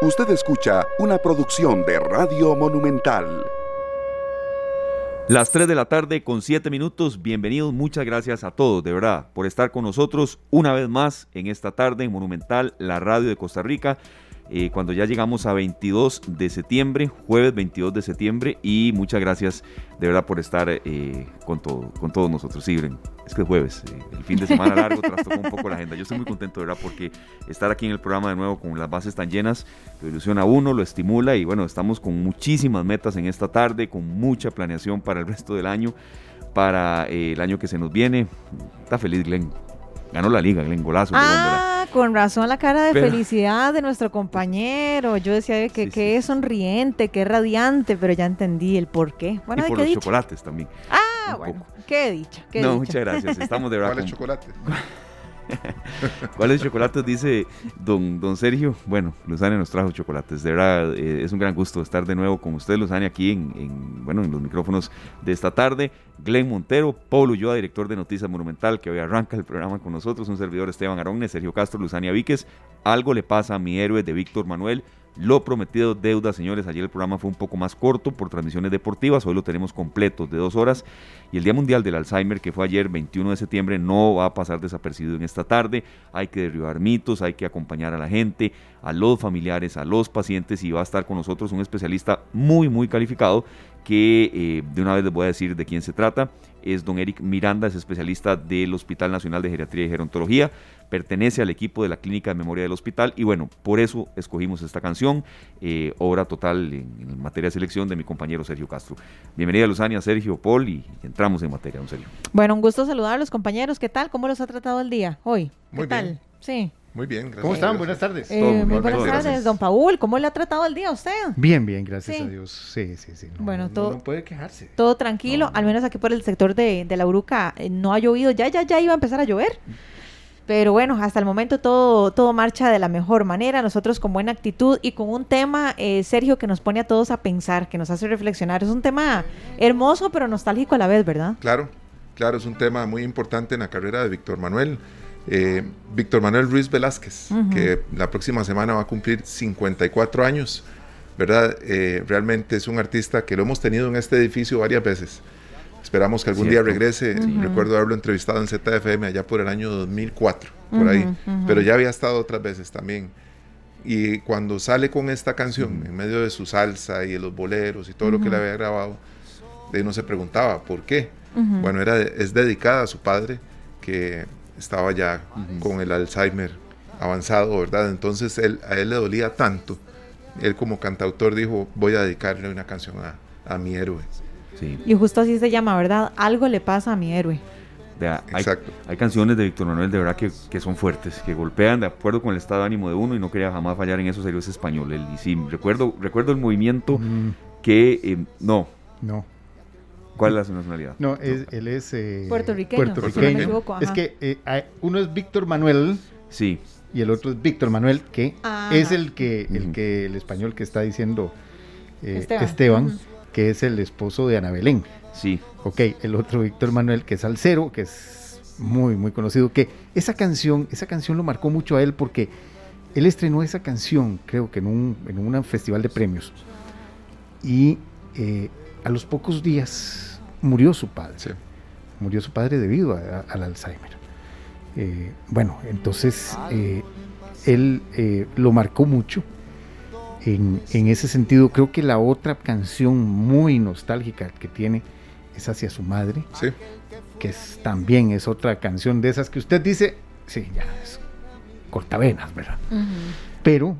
Usted escucha una producción de Radio Monumental. Las 3 de la tarde con 7 minutos, bienvenidos, muchas gracias a todos, de verdad, por estar con nosotros una vez más en esta tarde en Monumental, la radio de Costa Rica. Eh, cuando ya llegamos a 22 de septiembre, jueves 22 de septiembre, y muchas gracias de verdad por estar eh, con, todo, con todos nosotros. Sí, es que es jueves, eh, el fin de semana largo trastocó un poco la agenda. Yo estoy muy contento de verdad porque estar aquí en el programa de nuevo con las bases tan llenas lo ilusiona a uno, lo estimula y bueno, estamos con muchísimas metas en esta tarde, con mucha planeación para el resto del año, para el año que se nos viene. Está feliz Glenn. Ganó la liga, Glenn, golazo. Ah, con razón la cara de felicidad de nuestro compañero. Yo decía que, que es sonriente, que es radiante, pero ya entendí el por qué. Bueno, y por los chocolates también. Ah, bueno, qué dicha. Qué no, muchas gracias. Estamos de verdad. ¿Cuál es chocolate? ¿Cuáles chocolates? Dice don, don Sergio. Bueno, Luzania nos trajo chocolates. De verdad, eh, es un gran gusto estar de nuevo con usted, Luzania, aquí en, bueno, en los micrófonos de esta tarde. Glenn Montero, Paulo Ulloa, director de Noticias Monumental, que hoy arranca el programa con nosotros. Un servidor Esteban Aronne, Sergio Castro, Luzania Víquez. Algo le pasa a mi héroe de Víctor Manuel. Lo prometido deuda, señores. Ayer el programa fue un poco más corto por transmisiones deportivas. Hoy lo tenemos completo de dos horas. Y el Día Mundial del Alzheimer, que fue ayer, 21 de septiembre, no va a pasar desapercibido en esta tarde. Hay que derribar mitos, hay que acompañar a la gente, a los familiares, a los pacientes. Y va a estar con nosotros un especialista muy, muy calificado que eh, de una vez les voy a decir de quién se trata. Es don Eric Miranda, es especialista del Hospital Nacional de Geriatría y Gerontología pertenece al equipo de la Clínica de Memoria del Hospital y bueno, por eso escogimos esta canción, eh, obra total en, materia de selección de mi compañero Sergio Castro. Bienvenida Luzania, Sergio, Paul y entramos en materia, don Sergio. Bueno, un gusto saludar a los compañeros, ¿qué tal? ¿Cómo los ha tratado el día hoy? Muy ¿Qué bien. tal? Sí. Muy bien, gracias. ¿Cómo están? Buenas tardes. Eh, muy buenas tardes, don Paul. ¿Cómo le ha tratado el día a usted? Bien, bien, gracias a Dios. Sí, sí, sí. bueno, todo. No, puede quejarse. Todo tranquilo, al menos aquí por el sector de, de la Uruca eh, no ha llovido. Ya, ya, ya iba a empezar a llover. Pero bueno, hasta el momento todo, todo marcha de la mejor manera, nosotros con buena actitud y con un tema, eh, Sergio, que nos pone a todos a pensar, que nos hace reflexionar. Es un tema hermoso pero nostálgico a la vez, ¿verdad? Claro, claro, es un tema muy importante en la carrera de Víctor Manuel. Eh, Víctor Manuel Ruiz Velázquez, que la próxima semana va a cumplir 54 años, ¿verdad? Eh, realmente es un artista que lo hemos tenido en este edificio varias veces. Esperamos que algún día regrese. Recuerdo haberlo entrevistado en ZFM allá por el año 2004, por ahí. Pero ya había estado otras veces también. Y cuando sale con esta canción, en medio de su salsa y de los boleros y todo lo que le había grabado, de no se preguntaba por qué. Bueno, era, es dedicada a su padre, que estaba ya con el Alzheimer avanzado, ¿verdad? Entonces él, a él le dolía tanto. Él como cantautor dijo, voy a dedicarle una canción a, a mi héroe. Y justo así se llama, ¿verdad? Algo le pasa a mi héroe. hay, hay, canciones de Víctor Manuel de verdad que, que, son fuertes, que golpean de acuerdo con el estado de ánimo de uno y no quería jamás fallar en eso, serio es español. El, y sí, recuerdo, recuerdo el movimiento mm. que eh, no. No. ¿Cuál es la nacionalidad? No, él es eh, puertorriqueño. puertorriqueño. es que eh, uno es Víctor Manuel. Sí. Y el otro es Víctor Manuel, que ah. es el que, el que el español que está diciendo Esteban que es el esposo de Ana Belén. Sí. Ok, el otro Víctor Manuel, que es Alcero, que es muy, muy conocido, que esa canción, esa canción lo marcó mucho a él porque él estrenó esa canción, creo que en un, en un festival de premios. Y eh, a los pocos días murió su padre. Sí. Murió su padre debido al Alzheimer. Eh, bueno, entonces eh, él lo marcó mucho en, ese sentido, creo que la otra canción muy nostálgica que tiene es hacia su madre, sí. que es, también es otra canción de esas que usted dice, sí, ya es cortavenas, ¿verdad? Pero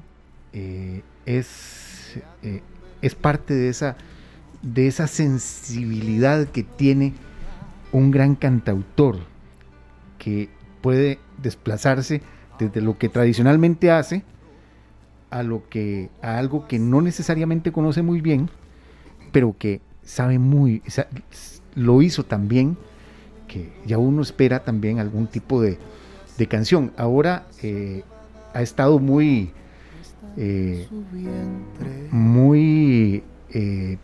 eh, es, eh, es parte de esa, de esa sensibilidad que tiene un gran cantautor que puede desplazarse desde lo que tradicionalmente hace, a lo que a algo que no necesariamente conoce muy bien, pero que sabe muy lo hizo también que ya uno espera también algún tipo de, canción. Ahora eh, ha estado muy eh, muy eh,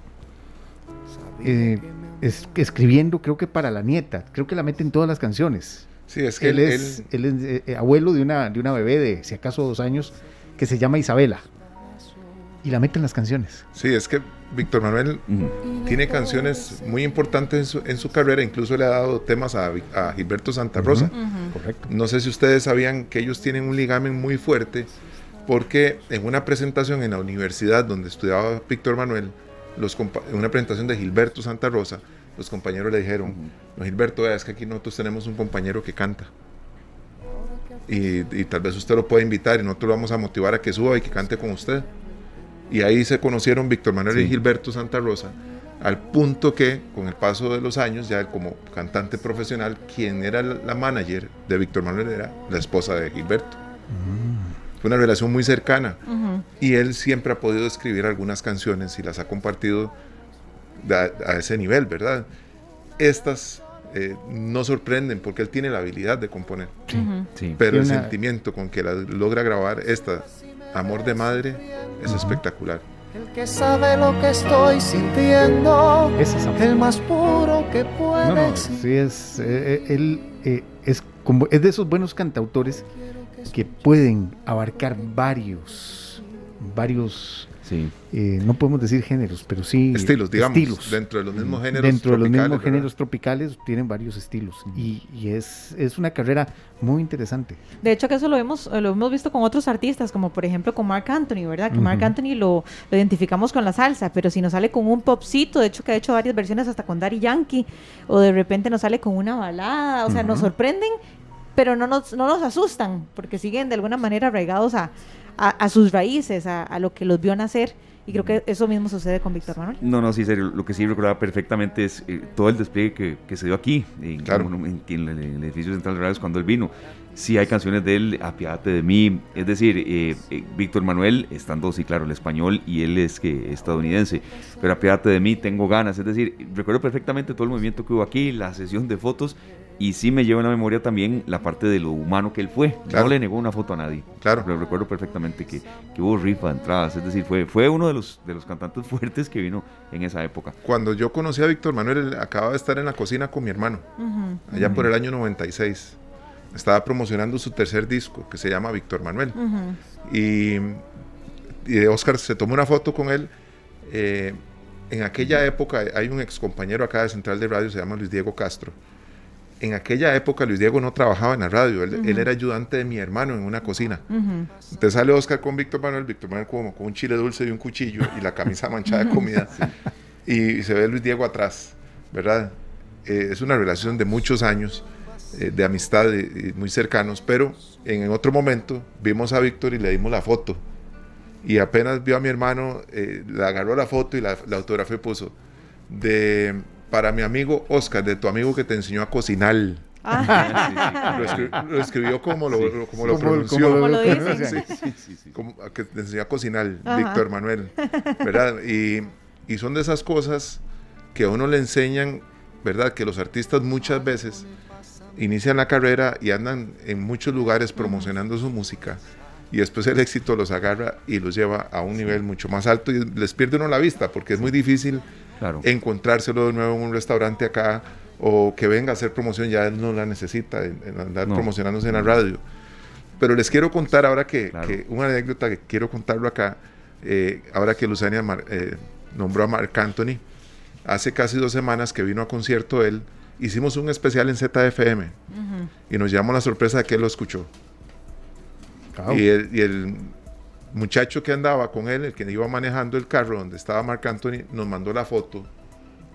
escribiendo, creo que para la nieta, creo que la mete en todas las canciones. Sí, es que él, es, él es abuelo de una, de una bebé de si acaso dos años que se llama Isabela. y la mete en las canciones. Sí, es que Víctor Manuel tiene canciones muy importantes en su, en su carrera, incluso le ha dado temas a, a Gilberto Santa Rosa. Correcto. No sé si ustedes sabían que ellos tienen un ligamen muy fuerte porque en una presentación en la universidad donde estudiaba Víctor Manuel, los una presentación de Gilberto Santa Rosa, los compañeros le dijeron, no Gilberto, vea, es que aquí nosotros tenemos un compañero que canta. Y, y tal vez usted lo pueda invitar y nosotros lo vamos a motivar a que suba y que cante con usted. Y ahí se conocieron Víctor Manuel y Sí. Gilberto Santa Rosa, al punto que con el paso de los años, ya como cantante profesional, quien era la manager de Víctor Manuel era la esposa de Gilberto. Fue una relación muy cercana y él siempre ha podido escribir algunas canciones y las ha compartido a, ese nivel, ¿verdad? Estas eh, no sorprenden porque él tiene la habilidad de componer, Ujú. Sí. pero el una- sentimiento con que la logra grabar esta Amor de Madre es espectacular. El que sabe lo que estoy sintiendo, es el más puro que puede No, sí es, eh, eh, él eh, es, como, es de esos buenos cantautores que pueden abarcar varios, varios, Sí. eh, no podemos decir géneros, pero sí Estilos, digamos, estilos. dentro de los mismos géneros Dentro de los tropicales, mismos ¿verdad? géneros tropicales tienen varios estilos y, y es, es una carrera muy interesante. De hecho, que eso lo hemos, lo hemos visto con otros artistas, como por ejemplo con Mark Anthony, ¿verdad? Que Mark. Anthony lo, lo identificamos con la salsa, pero si nos sale con un popcito, de hecho que ha hecho varias versiones hasta con Daddy Yankee, o de repente nos sale con una balada, o sea, nos sorprenden, pero no nos, no nos asustan, porque siguen de alguna manera arraigados a, a, a sus raíces, a, a lo que los vio nacer. Y creo que eso mismo sucede con Víctor Manuel. No, no, sí, serio. Lo que sí recordaba perfectamente es eh, todo el despliegue que, que se dio aquí, en, Claro. en- en- en el, en el edificio central de radios cuando él vino. Sí hay canciones de él, Apiádate de mí, es decir, eh, eh, Víctor Manuel, estando, sí, claro, el español y él es que estadounidense, pero Apiádate de mí, tengo ganas, es decir, recuerdo perfectamente todo el movimiento que hubo aquí, la sesión de fotos, y sí me lleva en la memoria también la parte de lo humano que él fue. Claro. No le negó una foto a nadie. Claro. Pero recuerdo perfectamente que, que hubo rifa, entradas, es decir, fue, fue uno de los, de los cantantes fuertes que vino en esa época. Cuando yo conocí a Víctor Manuel, él acababa de estar en la cocina con mi hermano, Ujú, allá por el año 96. Estaba promocionando su tercer disco, que se llama Víctor Manuel. ujú. Y, y Oscar se tomó una foto con él. eh, en aquella época, hay un ex compañero acá de Central de Radio, se llama Luis Diego Castro. En aquella época, Luis Diego no trabajaba en la radio, él, él era ayudante de mi hermano en una cocina. Ujú. Entonces sale Oscar con Víctor Manuel, Víctor Manuel como con un chile dulce y un cuchillo y la camisa manchada de comida. Y se ve Luis Diego atrás, ¿verdad? Eh, es una relación de muchos años, eh, de amistad y- y muy cercanos, pero en otro momento vimos a Víctor y le dimos la foto. Y apenas vio a mi hermano, eh, le agarró la foto y la, la autografía y puso de para mi amigo Oscar, de tu amigo que te enseñó a cocinar. Ah, Lo, escri- lo escribió como lo, lo- como lo pronunció. Como lo dicen. Sí. Como a que te enseñó a cocinar, Ajá. Víctor Manuel, ¿verdad? Y, y son de esas cosas que a uno le enseñan, ¿verdad? Que los artistas muchas veces inician la carrera y andan en muchos lugares promocionando su música y después el éxito los agarra y los lleva a un nivel mucho más alto y les pierde uno la vista porque es muy difícil Claro. encontrárselo de nuevo en un restaurante acá o que venga a hacer promoción, ya él no la necesita, en, en andar No. promocionándose en la radio. Pero les quiero contar ahora que, Claro. que una anécdota que quiero contarlo acá, eh, ahora que Luzania Mar- eh, nombró a Marc Anthony, hace casi dos semanas que vino a concierto él, hicimos un especial en ZFM Ujú. y nos llevamos la sorpresa de que él lo escuchó. Y, el, y el muchacho que andaba con él, el que iba manejando el carro donde estaba Marc Anthony, nos mandó la foto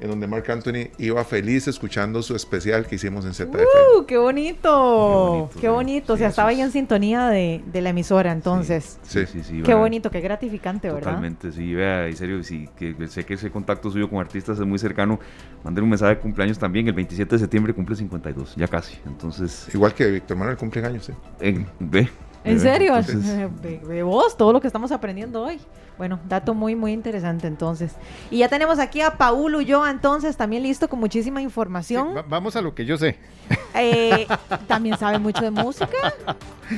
en donde Marc Anthony iba feliz escuchando su especial que hicimos en ZFM. Uh, qué bonito. Qué Qué bonito. bonito, O sea, sí, estaba ahí en sintonía de, de la emisora, entonces. Sí. sí, sí, Qué vea, bonito, qué gratificante, ¿verdad? Totalmente, sí, vea, en serio, sí, que que sé que ese contacto suyo con artistas es muy cercano. Manden un mensaje de cumpleaños también, el 27 de septiembre cumple 52, ya casi. Entonces, Igual que Víctor Manuel cumple años. ¿sí? en- ve. ¿En serio? entonces, De, vos, todo lo que estamos aprendiendo hoy. Bueno, dato muy, muy interesante entonces. Y ya tenemos aquí a Paul Ulloa, entonces, también listo con muchísima Sí, información. va- vamos a lo que yo sé. Eh, también sabe mucho de música.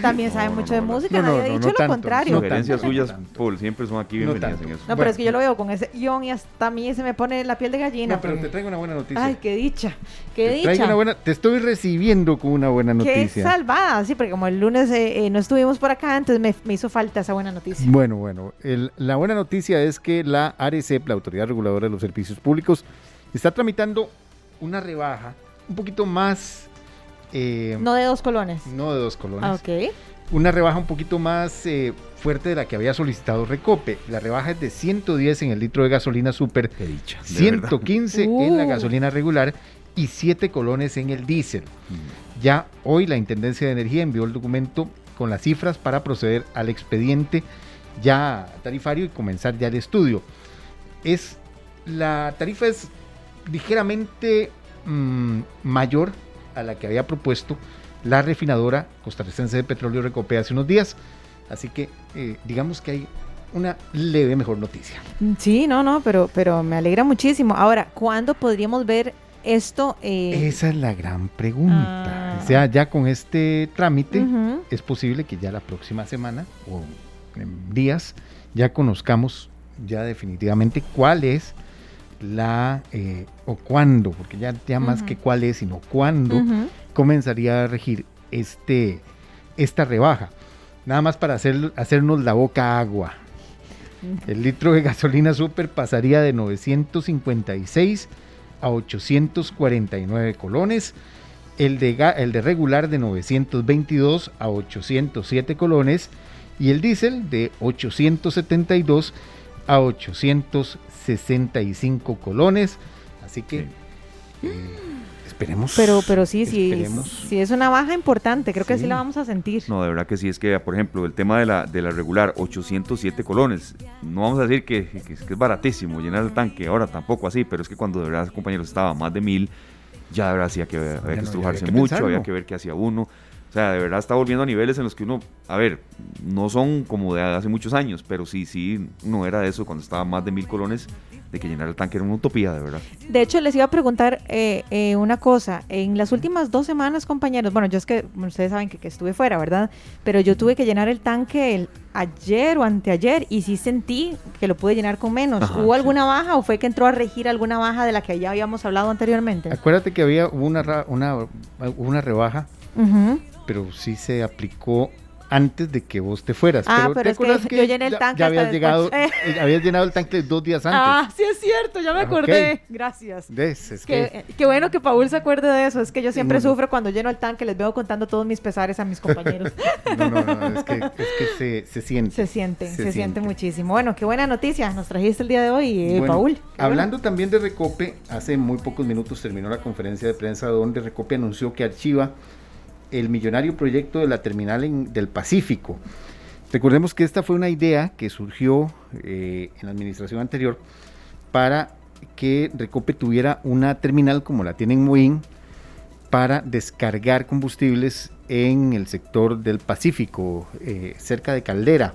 También sabe No, mucho no, de no, música. no, Nadie no, ha no, dicho no lo tanto, contrario. no No, Sugerencias suyas, no. Paul, siempre son aquí No bienvenidas en eso. pero Bueno. es que yo lo veo con ese guion y hasta a mí se me pone la piel de gallina. No, pero porque- te traigo una buena noticia. Ay, qué dicha. Qué te, traigo dicha. una buena, te estoy recibiendo con una buena Qué noticia. salvada, sí, porque como el lunes eh, eh, nuestro estuvimos por acá, entonces me, me hizo falta esa buena noticia. Bueno, bueno, el- la buena noticia es que la ARECEP, la Autoridad Reguladora de los Servicios Públicos, está tramitando una rebaja un poquito más, eh, No de dos colones. no de dos colones, Ah, ok. una rebaja un poquito más eh, fuerte de la que había solicitado Recope. La rebaja es de 110 en el litro de gasolina super, Qué dicha. de verdad. 115 en la Uh. gasolina regular y 7 colones en el diésel. Ya hoy la Intendencia de Energía envió el documento con las cifras para proceder al expediente ya tarifario y comenzar ya el estudio. Es la tarifa es ligeramente mm, mayor a la que había propuesto la refinadora costarricense de petróleo Recope hace unos días. Así que eh, digamos que hay una leve mejor noticia. Sí, no, no, pero, pero me alegra muchísimo. Ahora, ¿cuándo podríamos ver esto? eh, Esa es la gran pregunta. Ah. O sea, ya con este trámite es posible que ya la próxima semana o en días ya conozcamos ya definitivamente cuál es la eh, o cuándo, porque ya, ya más que cuál es, sino cuándo comenzaría a regir este esta rebaja. Nada más para hacer, hacernos la boca agua. El litro de gasolina super pasaría de 956 a 849 colones. El de, el de regular de 922 a 807 colones. Y el diésel de 872 a 865 colones. Así que eh, esperemos. Pero, pero sí, sí, sí es una baja importante. Creo que sí la vamos a sentir. No, de verdad que sí, es que, por ejemplo, el tema de la, de la regular, 807 colones, no vamos a decir que, que- que es baratísimo llenar el tanque, ahora tampoco así, pero es que cuando de verdad, compañeros, estaba más de mil, ya de verdad sí había que, había que estrujarse había que mucho, había que ver qué hacía uno. O sea, de verdad está volviendo a niveles en los que uno, a ver, no son como de hace muchos años, pero sí, sí, no era de eso cuando estaba más de mil colones, de que llenar el tanque era una utopía, de verdad. De hecho, les iba a preguntar eh, eh, una cosa. En las últimas dos semanas, compañeros, bueno, yo es que ustedes saben que, que estuve fuera, ¿verdad? Pero yo tuve que llenar el tanque el, ayer o anteayer y sí sentí que lo pude llenar con menos. Ajá, ¿Hubo sí. alguna baja o fue que entró a regir alguna baja de la que ya habíamos hablado anteriormente? Acuérdate que había hubo una, ra- una, una rebaja, Ujú. Pero sí se aplicó antes de que vos te fueras. Ah, ¿te pero es que yo llené el tanque Ya, habías llegado, eh, habías llenado el tanque dos días antes. Ah, sí es cierto, ya me Ah, acordé. Gracias. Que- Qué, qué bueno que Paul se acuerde de eso. Es que yo siempre sufro cuando lleno el tanque. Les veo contando todos mis pesares a mis compañeros. no, no, no, es que, es que se, se siente. se siente, se, siente. siente. muchísimo. Bueno, qué buena noticia nos trajiste el día de hoy, eh, Bueno, Paul. Hablando también de Recope, hace muy pocos minutos terminó la conferencia de prensa donde Recope anunció que archiva el millonario proyecto de la terminal del Pacífico. Recordemos que esta fue una idea que surgió eh, en la administración anterior para que Recope tuviera una terminal como la tiene en Moín para descargar combustibles en el sector del Pacífico, eh, cerca de Caldera.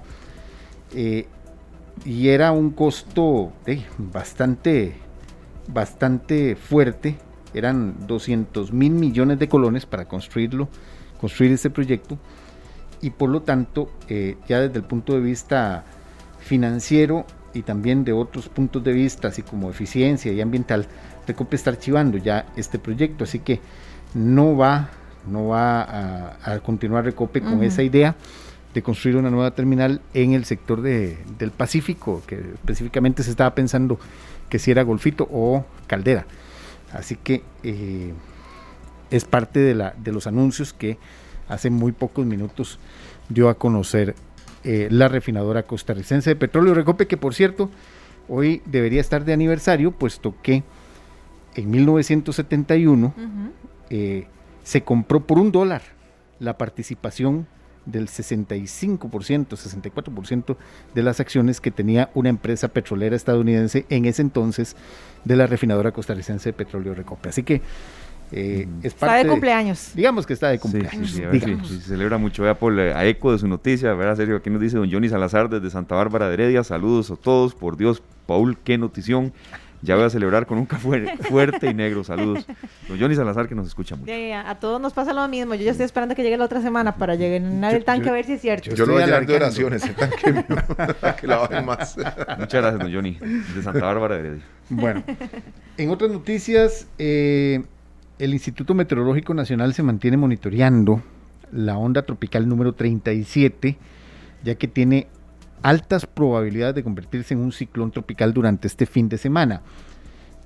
Eh, y era un costo bastante, bastante fuerte. Eran 200 mil millones de colones para construirlo, construir ese proyecto. Y por lo tanto, eh, ya desde el punto de vista financiero y también de otros puntos de vista, así como eficiencia y ambiental, Recope está archivando ya este proyecto. Así que no va, no va a, a continuar Recope con esa idea de construir una nueva terminal en el sector de- del Pacífico, que específicamente se estaba pensando que si era Golfito o Caldera. Así que eh, es parte de, la, de los anuncios que hace muy pocos minutos dio a conocer eh, la refinadora costarricense de petróleo Recope, que por cierto, hoy debería estar de aniversario, puesto que en 1971 bueno. Ujú. eh, se compró por un dólar la participación del 65%, 64% de las acciones que tenía una empresa petrolera estadounidense en ese entonces de la refinadora costarricense de petróleo Recope. Así que eh, es Está parte de cumpleaños. digamos que está de cumpleaños. sí, sí, a ver si- digamos. si se celebra mucho. Vea por a eco de su noticia, ¿verdad? Serio, aquí nos dice don Johnny Salazar desde Santa Bárbara de Heredia. Saludos a todos. Por Dios, Paul, qué notición. Ya voy a celebrar con un café fuerte y negro. Saludos. Don Johnny Salazar que nos escucha mucho. Ya, A todos nos pasa lo mismo. Yo ya estoy esperando que llegue la otra semana para llenar el tanque yo- a ver si es cierto. yo- Yo lo voy a de oraciones, el tanque mío, para que la más. Muchas gracias, don Johnny, de Santa Bárbara de Heredia. Bueno, en otras noticias, eh, el Instituto Meteorológico Nacional se mantiene monitoreando la onda tropical número 37, ya que tiene altas probabilidades de convertirse en un ciclón tropical durante este fin de semana.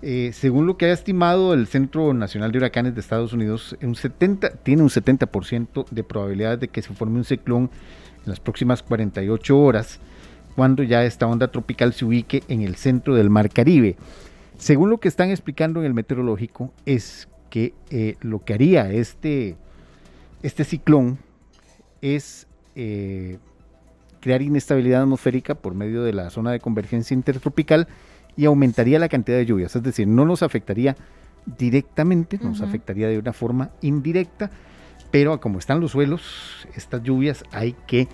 Eh, según lo que ha estimado el Centro Nacional de Huracanes de Estados Unidos, un 70, tiene un 70% de probabilidades de que se forme un ciclón en las próximas 48 horas, cuando ya esta onda tropical se ubique en el centro del Mar Caribe. Según lo que están explicando en el meteorológico, es que eh, lo que haría este, este ciclón es eh, crear inestabilidad atmosférica por medio de la zona de convergencia intertropical y aumentaría la cantidad de lluvias. Es decir, no nos afectaría directamente, nos afectaría de una forma indirecta, pero como están los suelos, estas lluvias hay que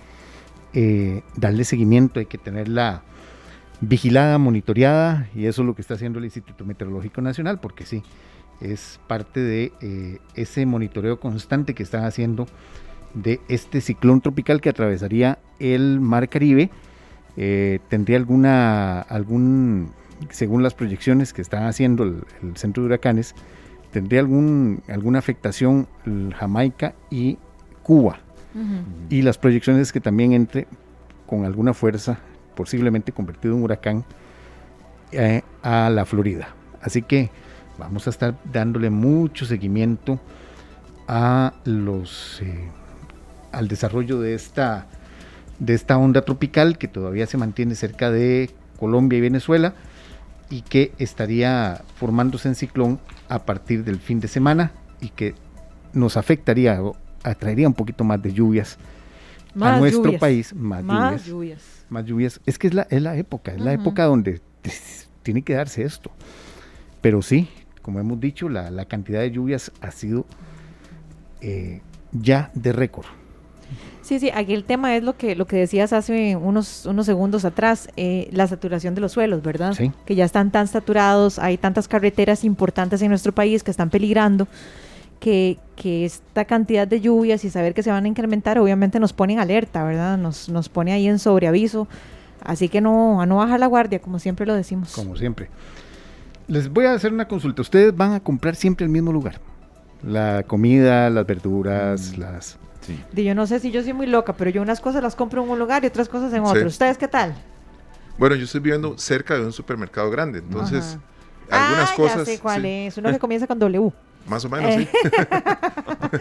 eh, darle seguimiento, hay que tenerla vigilada, monitoreada, y eso es lo que está haciendo el Instituto Meteorológico Nacional, porque sí, es parte de eh, ese monitoreo constante que están haciendo de este ciclón tropical que atravesaría el Mar Caribe. Eh, tendría alguna, algún, según las proyecciones que están haciendo el, centro de huracanes, tendría algún, alguna afectación Jamaica y Cuba. Y las proyecciones que también entre con alguna fuerza, posiblemente convertido en huracán, eh, a la Florida. Así que vamos a estar dándole mucho seguimiento a los eh, al desarrollo de esta de esta onda tropical que todavía se mantiene cerca de Colombia y Venezuela y que estaría formándose en ciclón a partir del fin de semana y que nos afectaría o atraería un poquito más de lluvias a nuestro país, más, lluvias, Más lluvias. Es que es la, es la época, es la época donde tiene que darse esto. Pero sí, como hemos dicho, la, cantidad de lluvias ha sido eh, ya de récord. Sí, sí, aquí el tema es lo que lo que decías hace unos, unos segundos atrás, eh, la saturación de los suelos, ¿verdad? Sí. Que ya están tan saturados, hay tantas carreteras importantes en nuestro país que están peligrando, que, que esta cantidad de lluvias y saber que se van a incrementar obviamente nos pone en alerta, ¿verdad? Nos, nos pone ahí en sobreaviso. Así que no, a no bajar la guardia, como siempre lo decimos. Como siempre. Les voy a hacer una consulta. Ustedes van a comprar siempre el mismo lugar. La comida, las verduras, mm. las... Sí. Yo no sé si yo soy muy loca, pero yo unas cosas las compro en un lugar y otras cosas en otro. ¿Ustedes qué tal? Bueno, yo estoy viviendo cerca de un supermercado grande, entonces algunas ah, cosas... Ya sé cuál es, uno que comienza con W. Más o menos, sí.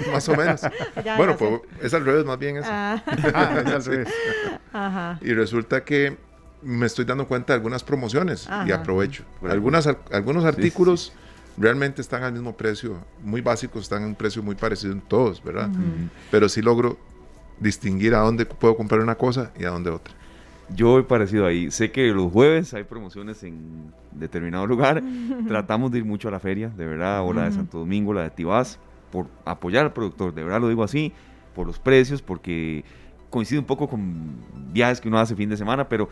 más o menos. bueno, pues es al revés, más bien eso. Ah. ah es al revés. Ajá. Y resulta que me estoy dando cuenta de algunas promociones y aprovecho. Algunas, algunos artículos realmente están al mismo precio, muy básicos, están en un precio muy parecido en todos, ¿verdad? Pero sí logro distinguir a dónde puedo comprar una cosa y a dónde otra. Yo he parecido ahí. Sé que los jueves hay promociones en determinado lugar. Tratamos de ir mucho a la feria, de verdad, o la de Santo Domingo, la de Tibás, por apoyar al productor. De verdad lo digo así, por los precios, porque coincide un poco con viajes que uno hace fin de semana, pero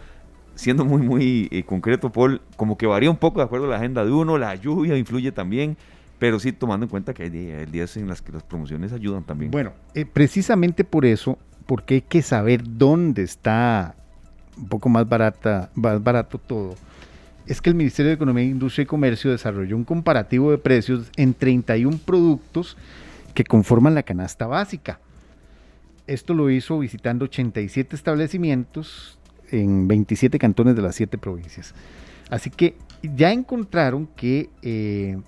siendo muy, muy eh, concreto, Paul, como que varía un poco de acuerdo a la agenda de uno, la lluvia influye también, pero sí tomando en cuenta que hay días en las que las promociones ayudan también. Bueno, eh, precisamente por eso, porque hay que saber dónde está un poco más barata, más barato todo, es que el Ministerio de Economía, Industria y Comercio desarrolló un comparativo de precios en 31 productos que conforman la canasta básica. Esto lo hizo visitando 87 establecimientos en 27 cantones de las 7 provincias. Así que ya encontraron que eh,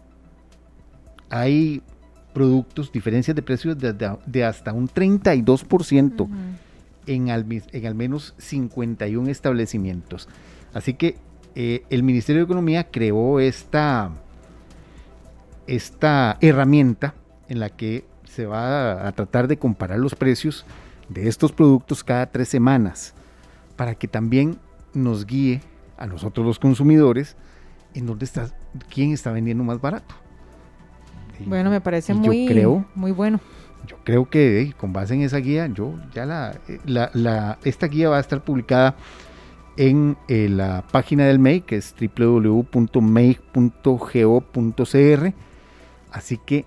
hay productos, diferencias de precios de, hasta un 32% en, al, en al menos 51 establecimientos. Así que eh, el Ministerio de Economía creó esta, esta herramienta en la que se va a tratar de comparar los precios de estos productos cada tres semanas para que también nos guíe a nosotros los consumidores en dónde está, quién está vendiendo más barato. bueno, me parece muy, muy bueno. Yo creo que con base en esa guía, yo ya la, la, esta guía va a estar publicada en eh, la página del MEI, que es www.mei.go.cr. Así que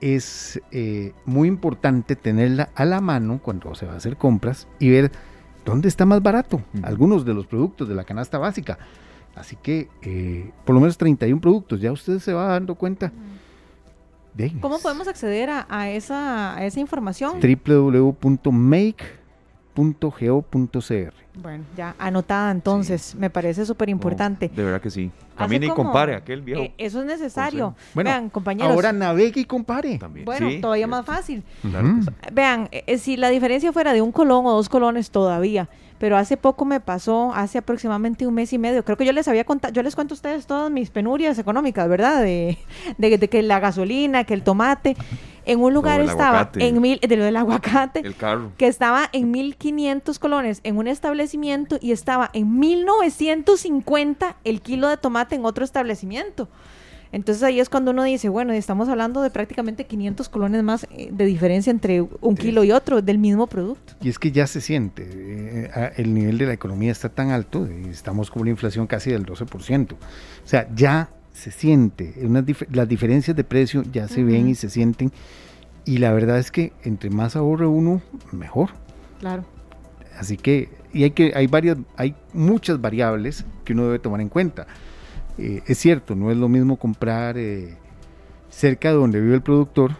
es eh, muy importante tenerla a la mano cuando se va a hacer compras y ver ¿dónde está más barato? Algunos de los productos de la canasta básica. Así que eh, por lo menos 31 productos, ya usted se va dando cuenta de. ¿Cómo podemos acceder a, a esa, a esa información? www.make.go.cr. Bueno, ya anotada entonces, me parece súper importante. de verdad que sí. Camine y compare aquel viejo. Eh, eso es necesario. Bueno, Vean, compañeros. Ahora navegue y compare. también. bueno, Sí, todavía cierto. más fácil. Claro sí. Vean, eh, si la diferencia fuera de un colón o dos colones todavía, pero hace poco me pasó, hace aproximadamente un mes y medio, creo que yo les había contado, yo les cuento a ustedes todas mis penurias económicas, ¿verdad? De, de, de que la gasolina, que el tomate, en un lugar el estaba aguacate. en mil, de lo del aguacate, El carro. que estaba en 1500 colones en un establecimiento y estaba en 1950 el kilo de tomate en otro establecimiento. Entonces ahí es cuando uno dice, bueno, estamos hablando de prácticamente 500 colones más eh, de diferencia entre un kilo y otro del mismo producto. Y es que ya se siente, eh, el nivel de la economía está tan alto, y estamos con una inflación casi del 12%. O sea, ya se siente, unas dif- las diferencias de precio ya se ven y se sienten. Y la verdad es que entre más ahorre uno, mejor. Claro. Así que, y hay que, hay varias, hay muchas variables que uno debe tomar en cuenta. Eh, es cierto, no es lo mismo comprar eh, cerca de donde vive el productor,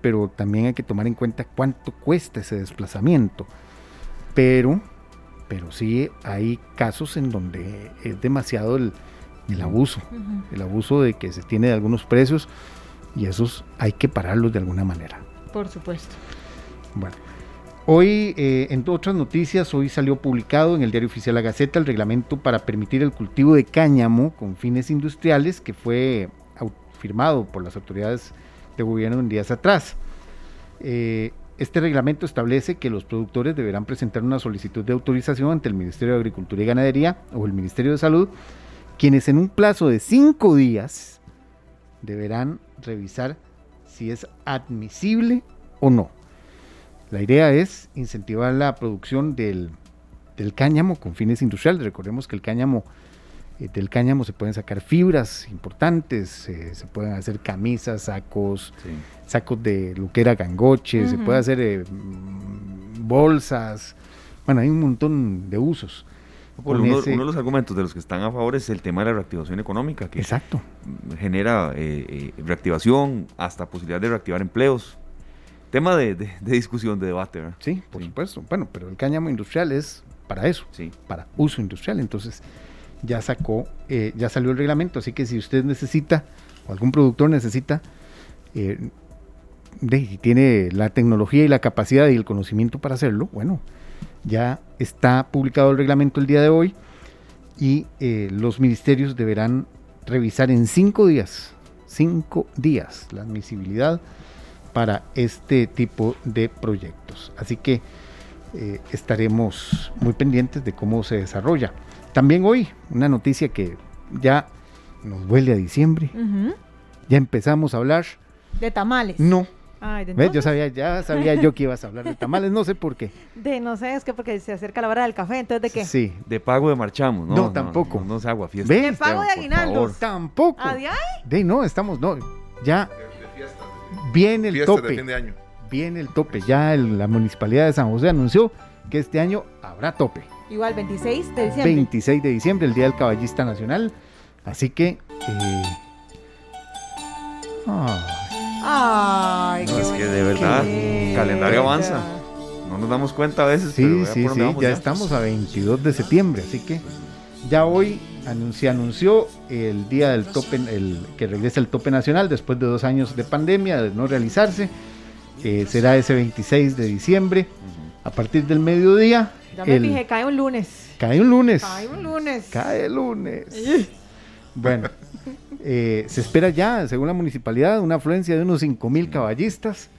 pero también hay que tomar en cuenta cuánto cuesta ese desplazamiento. Pero, pero sí hay casos en donde es demasiado el, el abuso, el abuso de que se tiene de algunos precios y esos hay que pararlos de alguna manera. Por supuesto. Bueno, hoy, eh, en otras noticias, hoy salió publicado en el diario oficial La Gaceta el reglamento para permitir el cultivo de cáñamo con fines industriales que fue firmado por las autoridades de gobierno en días atrás. Eh, este reglamento establece que los productores deberán presentar una solicitud de autorización ante el Ministerio de Agricultura y Ganadería o el Ministerio de Salud, quienes en un plazo de cinco días deberán revisar si es admisible o no. La idea es incentivar la producción del, del cáñamo con fines industriales. Recordemos que el cáñamo, eh, del cáñamo se pueden sacar fibras importantes, eh, se pueden hacer camisas, sacos, Sí. sacos de lo que era gangoche, se puede hacer eh, mm, bolsas. Bueno, hay un montón de usos. Uno, ese- uno de los argumentos de los que están a favor es el tema de la reactivación económica, que Exacto. genera eh, eh, reactivación, hasta posibilidad de reactivar empleos. Tema de, de- de discusión, de debate, ¿verdad? Sí, por Sí. supuesto. Bueno, pero el cáñamo industrial es para eso. Sí. para uso industrial. Entonces ya sacó, eh, ya salió el reglamento, así que si usted necesita o algún productor necesita, eh, de, y tiene la tecnología y la capacidad y el conocimiento para hacerlo, bueno, ya está publicado el reglamento el día de hoy y eh, los ministerios deberán revisar en cinco días, cinco días, la admisibilidad para este tipo de proyectos. Así que eh, estaremos muy pendientes de cómo se desarrolla. También hoy, una noticia que ya nos huele a diciembre, ya empezamos a hablar. De tamales. No, Ay, de, ¿ves? yo sabía, ya sabía yo que ibas a hablar de tamales, no sé por qué. de no sé, es que porque se acerca la hora del café, entonces ¿de qué? Sí, De pago de marchamos, ¿no? No, tampoco. No, no se agua fiesta. ¿Ves? De pago de aguinaldos. tampoco. ¿Ah, de ahí? De no, estamos, no, ya viene el Fiestas de tope. fin de año. Viene el tope. Ya el- la municipalidad de San José anunció que este año habrá tope. Igual, 26 de diciembre. 26 de diciembre, el Día del Caballista Nacional. Así que. eh, ah, Ay, No, qué es que de verdad, Qué calendario avanza. No nos damos cuenta a veces, pero sí, vea sí, sí, vamos ya estamos a 22 de septiembre, así que ya hoy se anunció el día del tope, el que regresa el tope nacional después de dos años de pandemia, de no realizarse. Eh, será ese 26 de diciembre, a partir del mediodía. Ya me el- fijé, cae un lunes. cae un lunes. Cae un lunes. Cae el lunes. Bueno, eh, se espera ya, según la municipalidad, una afluencia de unos 5 mil caballistas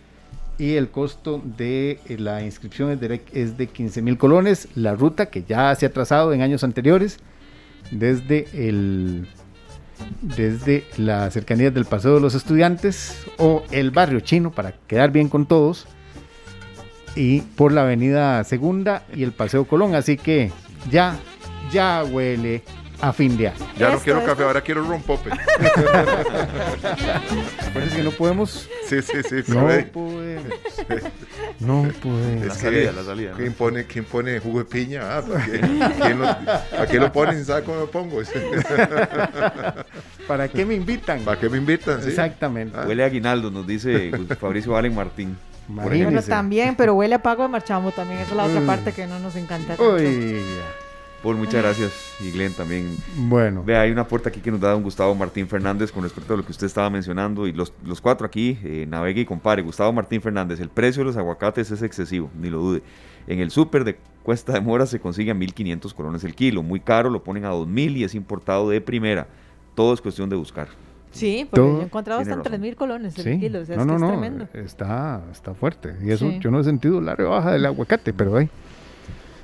y el costo de eh, la inscripción es de, es de 15 mil colones. La ruta que ya se ha trazado en años anteriores, desde el desde las cercanías del Paseo de los Estudiantes o el barrio chino para quedar bien con todos y por la avenida Segunda y el Paseo Colón, así que ya ya huele a fin de año. Ya no quiero esto. café, ahora quiero rompope. Parece que no podemos Sí, sí, sí. no podemos No, pues. La salida, la salida, ¿Quién ¿no? pone, quién pone jugo de piña? Ah, ¿para qué, ¿Quién lo, ¿para qué lo ponen? ¿Sabe cómo me pongo? ¿Para qué me invitan? ¿Para qué me invitan? sí? Exactamente. Ah. Huele a aguinaldo, nos dice Fabricio Valen Martín. Bueno, también, pero huele a pago de marchamo también. Esa es la otra parte que no nos encanta. tanto. Uy, Paul, muchas gracias. Y Glenn también. bueno. Vea, hay una puerta aquí que nos da don Gustavo Martín Fernández con respecto a lo que usted estaba mencionando. Y los, los cuatro aquí, eh, navegue y compare. Gustavo Martín Fernández, el precio de los aguacates es excesivo, ni lo dude. En el súper de Cuesta de Mora se consigue a 1.500 colones el kilo. Muy caro, lo ponen a 2.000 y es importado de primera. Todo es cuestión de buscar. Sí, porque Todo- yo he encontrado hasta en razón. 3 mil colones el Sí. kilo. O sea, no, es no, que es no. tremendo. Está, está fuerte. Y eso Sí. yo no he sentido la rebaja del aguacate, pero ahí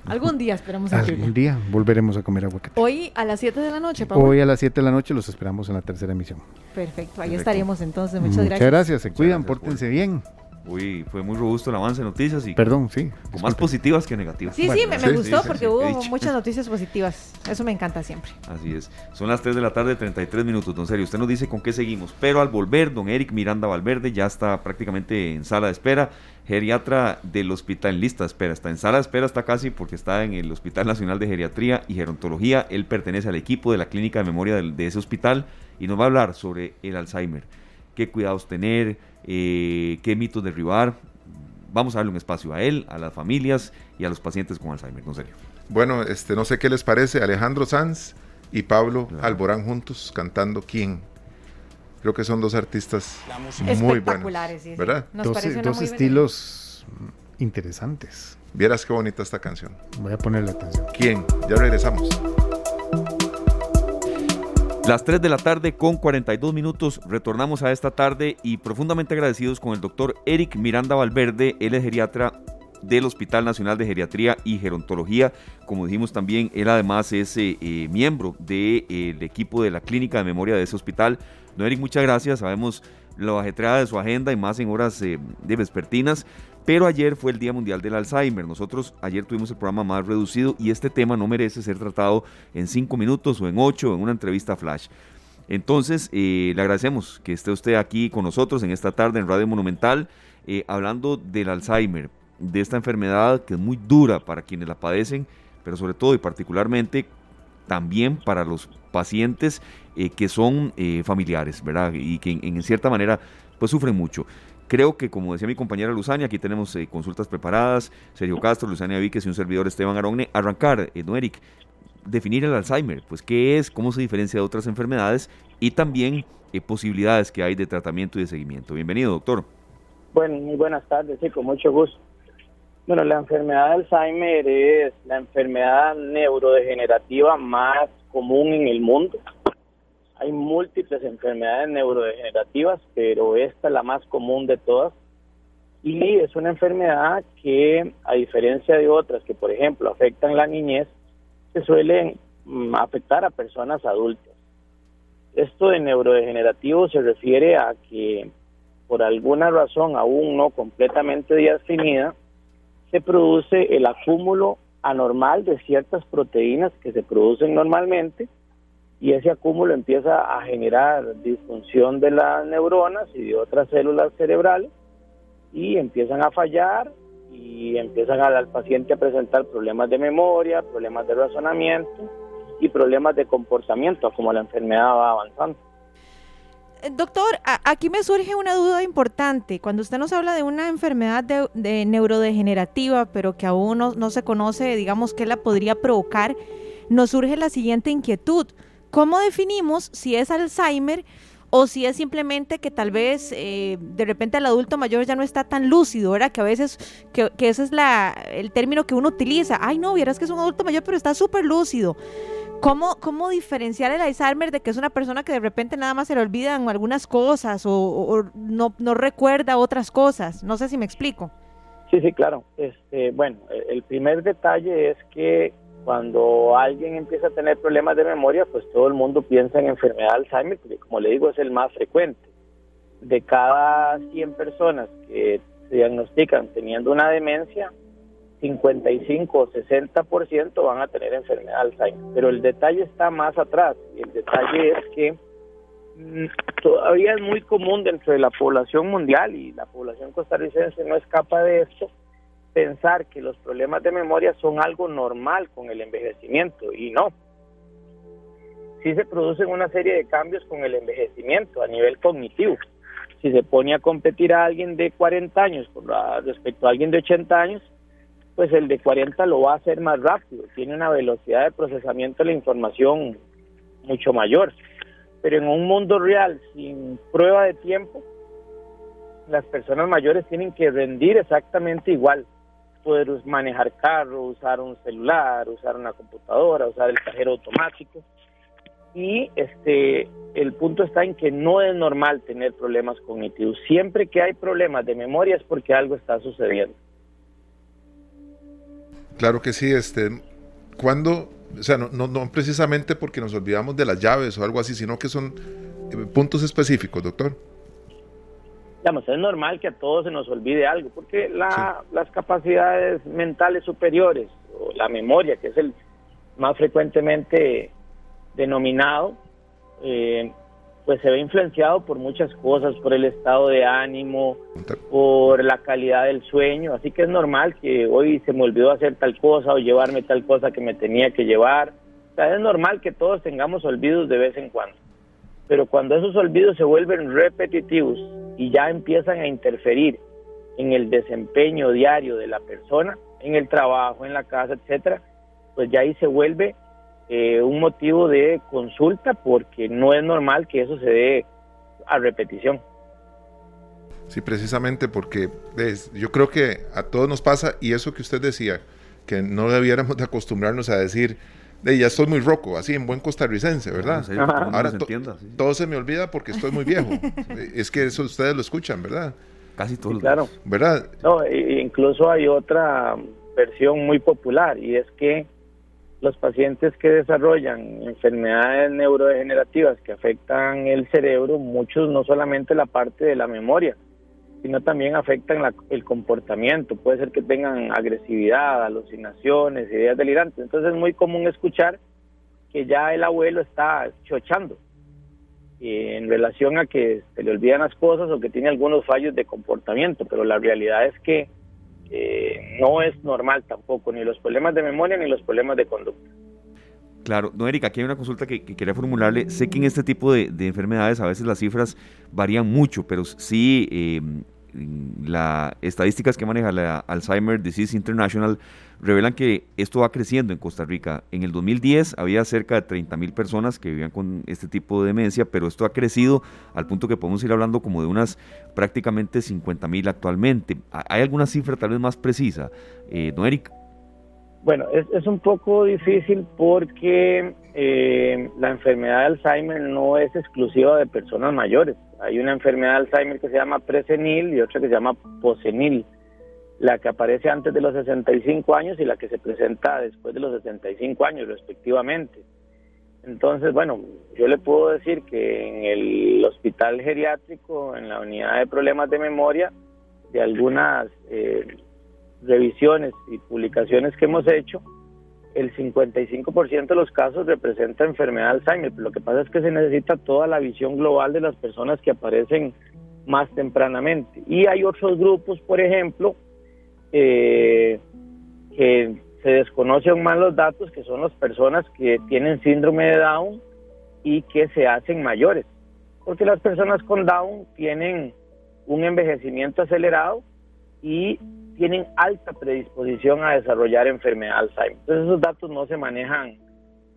Algún día esperamos algún sentirlo. día volveremos a comer aguacate. Hoy a las 7 de la noche, Pablo. Hoy a las 7 de la noche los esperamos en la tercera emisión. Perfecto, ahí Perfecto. estaremos entonces. Muchas, Muchas gracias. gracias. Se cuidan, gracias, pórtense bien. Uy, fue muy robusto el avance de noticias y Perdón, sí. con más positivas que negativas. Sí, sí, me, me sí, gustó sí, sí, porque hubo muchas noticias positivas. Eso me encanta siempre. Así es. Son las 3 de la tarde, 33 minutos, don Serio. Usted nos dice con qué seguimos. Pero al volver, don Eric Miranda Valverde ya está prácticamente en sala de espera. Geriatra del hospital en lista de espera. Está en sala de espera, está casi porque está en el Hospital Nacional de Geriatría y Gerontología. Él pertenece al equipo de la clínica de memoria del- de, ese hospital y nos va a hablar sobre el Alzheimer. Qué cuidados tener, eh, qué mitos derribar. Vamos a darle un espacio a él, a las familias y a los pacientes con Alzheimer, don Serio. Bueno, este, no sé qué les parece Alejandro Sanz y Pablo Claro. Alborán juntos cantando ¿Quién? Creo que son dos artistas muy Espectaculares, buenos, sí, sí. ¿verdad? Nos dos muy estilos interesantes. Vieras qué bonita esta canción. Voy a ponerle atención. ¿Quién? Ya regresamos. Las 3 de la tarde con 42 minutos retornamos a esta tarde y profundamente agradecidos con el doctor Eric Miranda Valverde, él es geriatra del Hospital Nacional de Geriatría y Gerontología. Como dijimos también, él además es eh, eh, miembro del equipo de la clínica de memoria de ese hospital. Don Eric, muchas gracias. Sabemos lo ajetreada de su agenda y más en horas eh, de vespertinas. Pero ayer fue el Día Mundial del Alzheimer. Nosotros ayer tuvimos el programa más reducido y este tema no merece ser tratado en cinco minutos o en ocho en una entrevista flash. Entonces, eh, le agradecemos que esté usted aquí con nosotros en esta tarde en Radio Monumental, eh, hablando del Alzheimer, de esta enfermedad que es muy dura para quienes la padecen, pero sobre todo y particularmente también para los pacientes eh, que son eh, familiares, ¿verdad? Y que en, en cierta manera pues sufren mucho. Creo que, como decía mi compañera Luzania, aquí tenemos eh, consultas preparadas, Sergio Castro, Luzania Víquez y un servidor Esteban Aronne. Arrancar, eh, don Eric, definir el Alzheimer, pues qué es, cómo se diferencia de otras enfermedades y también eh, posibilidades que hay de tratamiento y de seguimiento. Bienvenido, doctor. Bueno, muy buenas tardes, sí, con mucho gusto. Bueno, la enfermedad de Alzheimer es la enfermedad neurodegenerativa más común en el mundo. Hay múltiples enfermedades neurodegenerativas, pero esta es la más común de todas. Y es una enfermedad que, a diferencia de otras que, por ejemplo, afectan la niñez, se suelen mm, afectar a personas adultas. Esto de neurodegenerativo se refiere a que por alguna razón aún no completamente definida, se produce el acúmulo anormal de ciertas proteínas que se producen normalmente y ese acúmulo empieza a generar disfunción de las neuronas y de otras células cerebrales y empiezan a fallar y empiezan al, al paciente a presentar problemas de memoria, problemas de razonamiento y problemas de comportamiento como la enfermedad va avanzando. Eh, Doctor, aquí me surge una duda importante. Cuando usted nos habla de una enfermedad de, de neurodegenerativa, pero que aún no, no se conoce, digamos, qué la podría provocar, nos surge la siguiente inquietud. ¿Cómo definimos si es Alzheimer o si es simplemente que tal vez eh, de repente el adulto mayor ya no está tan lúcido, ¿verdad? Que a veces, que, ese es la, el término que uno utiliza. Ay, no, vieras que es un adulto mayor, pero está súper lúcido. ¿Cómo, ¿Cómo diferenciar el Alzheimer de que es una persona que de repente nada más se le olvidan algunas cosas o, no, no recuerda otras cosas? No sé si me explico. Sí, sí, claro. Este, bueno, el primer detalle es que cuando alguien empieza a tener problemas de memoria, pues todo el mundo piensa en enfermedad de Alzheimer, porque como le digo, es el más frecuente. De cada 100 personas que se diagnostican teniendo una demencia, 55 o 60% van a tener enfermedad de Alzheimer. Pero el detalle está más atrás. Y el detalle es que mm, todavía es muy común dentro de la población mundial y la población costarricense no escapa de esto, pensar que los problemas de memoria son algo normal con el envejecimiento y no. Sí se producen una serie de cambios con el envejecimiento a nivel cognitivo. Si se pone a competir a alguien de 40 años respecto a alguien de 80 años, pues el de 40 lo va a hacer más rápido, tiene una velocidad de procesamiento de la información mucho mayor. Pero en un mundo real, sin prueba de tiempo, las personas mayores tienen que rendir exactamente igual. Poder manejar carro, usar un celular, usar una computadora, usar el cajero automático. Y este, el punto está en que no es normal tener problemas cognitivos. Siempre que hay problemas de memoria es porque algo está sucediendo. Claro que sí, este, cuando, o sea, no, no, no precisamente porque nos olvidamos de las llaves o algo así, sino que son eh, puntos específicos, doctor es normal que a todos se nos olvide algo, porque la, las capacidades mentales superiores, o la memoria, que es el más frecuentemente denominado, eh, pues se ve influenciado por muchas cosas, por el estado de ánimo, por la calidad del sueño, así que es normal que hoy se me olvidó hacer tal cosa o llevarme tal cosa que me tenía que llevar. O sea, es normal que todos tengamos olvidos de vez en cuando, pero cuando esos olvidos se vuelven repetitivos y ya empiezan a interferir en el desempeño diario de la persona, en el trabajo, en la casa, etcétera, pues ya ahí se vuelve eh, un motivo de consulta porque no es normal que eso se dé a repetición. Sí, precisamente porque yo creo que a todos nos pasa y eso que usted decía, que no debiéramos de acostumbrarnos a decir, de ya estoy muy roco, así en buen costarricense, ¿verdad? Ahora todo se me olvida porque estoy muy viejo. es que eso ustedes lo escuchan, ¿verdad? Casi todos. claro. ¿Verdad? No, incluso hay otra versión muy popular y es que los pacientes que desarrollan enfermedades neurodegenerativas que afectan el cerebro, muchos no solamente la parte de la memoria, sino también afectan el comportamiento. Puede ser que tengan agresividad, alucinaciones, ideas delirantes. Entonces es muy común escuchar que ya el abuelo está chochando en relación a que se le olvidan las cosas o que tiene algunos fallos de comportamiento, pero la realidad es que eh, no es normal tampoco, ni los problemas de memoria ni los problemas de conducta. Claro, no, Erika, aquí hay una consulta que, quería formularle. Sé que en este tipo de, enfermedades a veces las cifras varían mucho, pero sí eh, las estadísticas que maneja la Alzheimer Disease International revelan que esto va creciendo en Costa Rica. En el 2010 había cerca de 30 mil personas que vivían con este tipo de demencia, pero esto ha crecido al punto que podemos ir hablando como de unas prácticamente 50 mil actualmente. ¿Hay alguna cifra tal vez más precisa, eh, don Erika? Bueno, es, es un poco difícil porque eh, la enfermedad de Alzheimer no es exclusiva de personas mayores. Hay una enfermedad de Alzheimer que se llama presenil y otra que se llama posenil. La que aparece antes de los 65 años y la que se presenta después de los 65 años, respectivamente. Entonces, bueno, yo le puedo decir que en el hospital geriátrico, en la unidad de problemas de memoria, de algunas eh, revisiones y publicaciones que hemos hecho, el 55% de los casos representa enfermedad de Alzheimer. Lo que pasa es que se necesita toda la visión global de las personas que aparecen más tempranamente. Y hay otros grupos, por ejemplo, eh, que se desconocen más los datos, que son las personas que tienen síndrome de Down y que se hacen mayores. Porque las personas con Down tienen un envejecimiento acelerado y tienen alta predisposición a desarrollar enfermedad Alzheimer. Entonces esos datos no se manejan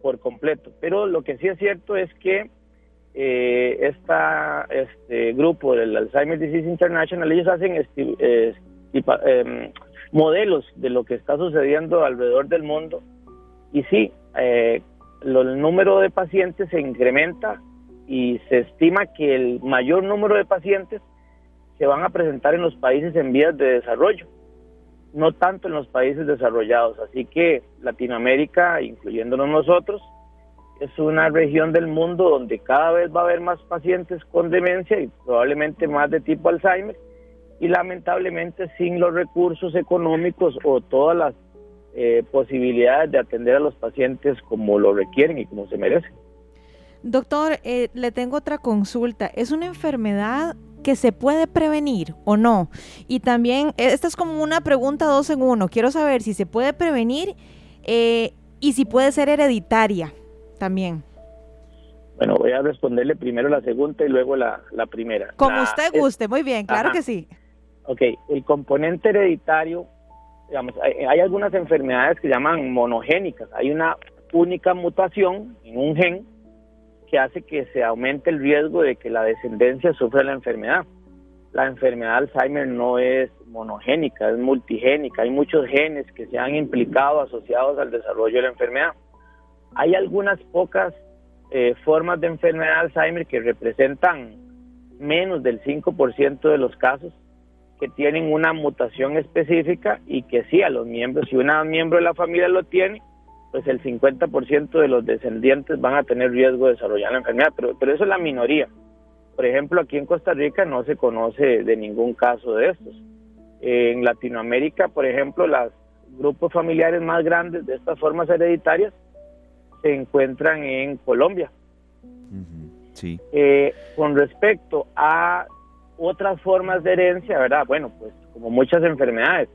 por completo. Pero lo que sí es cierto es que eh, este grupo del Alzheimer Disease International, ellos hacen em, modelos de lo que está sucediendo alrededor del mundo. Y sí, eh, el número de pacientes se incrementa y se estima que el mayor número de pacientes se van a presentar en los países en vías de desarrollo no tanto en los países desarrollados. Así que Latinoamérica, incluyéndonos nosotros, es una región del mundo donde cada vez va a haber más pacientes con demencia y probablemente más de tipo Alzheimer y lamentablemente sin los recursos económicos o todas las eh, posibilidades de atender a los pacientes como lo requieren y como se merecen. Doctor, eh, le tengo otra consulta. ¿Es una enfermedad que se puede prevenir o no? Y también, esta es como una pregunta dos en uno. Quiero saber si se puede prevenir eh, y si puede ser hereditaria también. Bueno, voy a responderle primero la segunda y luego la, primera. Como usted guste, muy bien, claro que sí. Ok, el componente hereditario, digamos, hay, hay, algunas enfermedades que llaman monogénicas. Hay una única mutación en un gen que hace que se aumente el riesgo de que la descendencia sufra la enfermedad. La enfermedad de Alzheimer no es monogénica, es multigénica. Hay muchos genes que se han implicado asociados al desarrollo de la enfermedad. Hay algunas pocas eh, formas de enfermedad de Alzheimer que representan menos del 5% de los casos que tienen una mutación específica y que sí, a los miembros, si un miembro de la familia lo tiene, pues el 50% de los descendientes van a tener riesgo de desarrollar la enfermedad, pero, pero eso es la minoría. Por ejemplo, aquí en Costa Rica no se conoce de ningún caso de estos. En Latinoamérica, por ejemplo, los grupos familiares más grandes de estas formas hereditarias se encuentran en Colombia. Sí. Eh, con respecto a otras formas de herencia, ¿verdad? Bueno, pues como muchas enfermedades,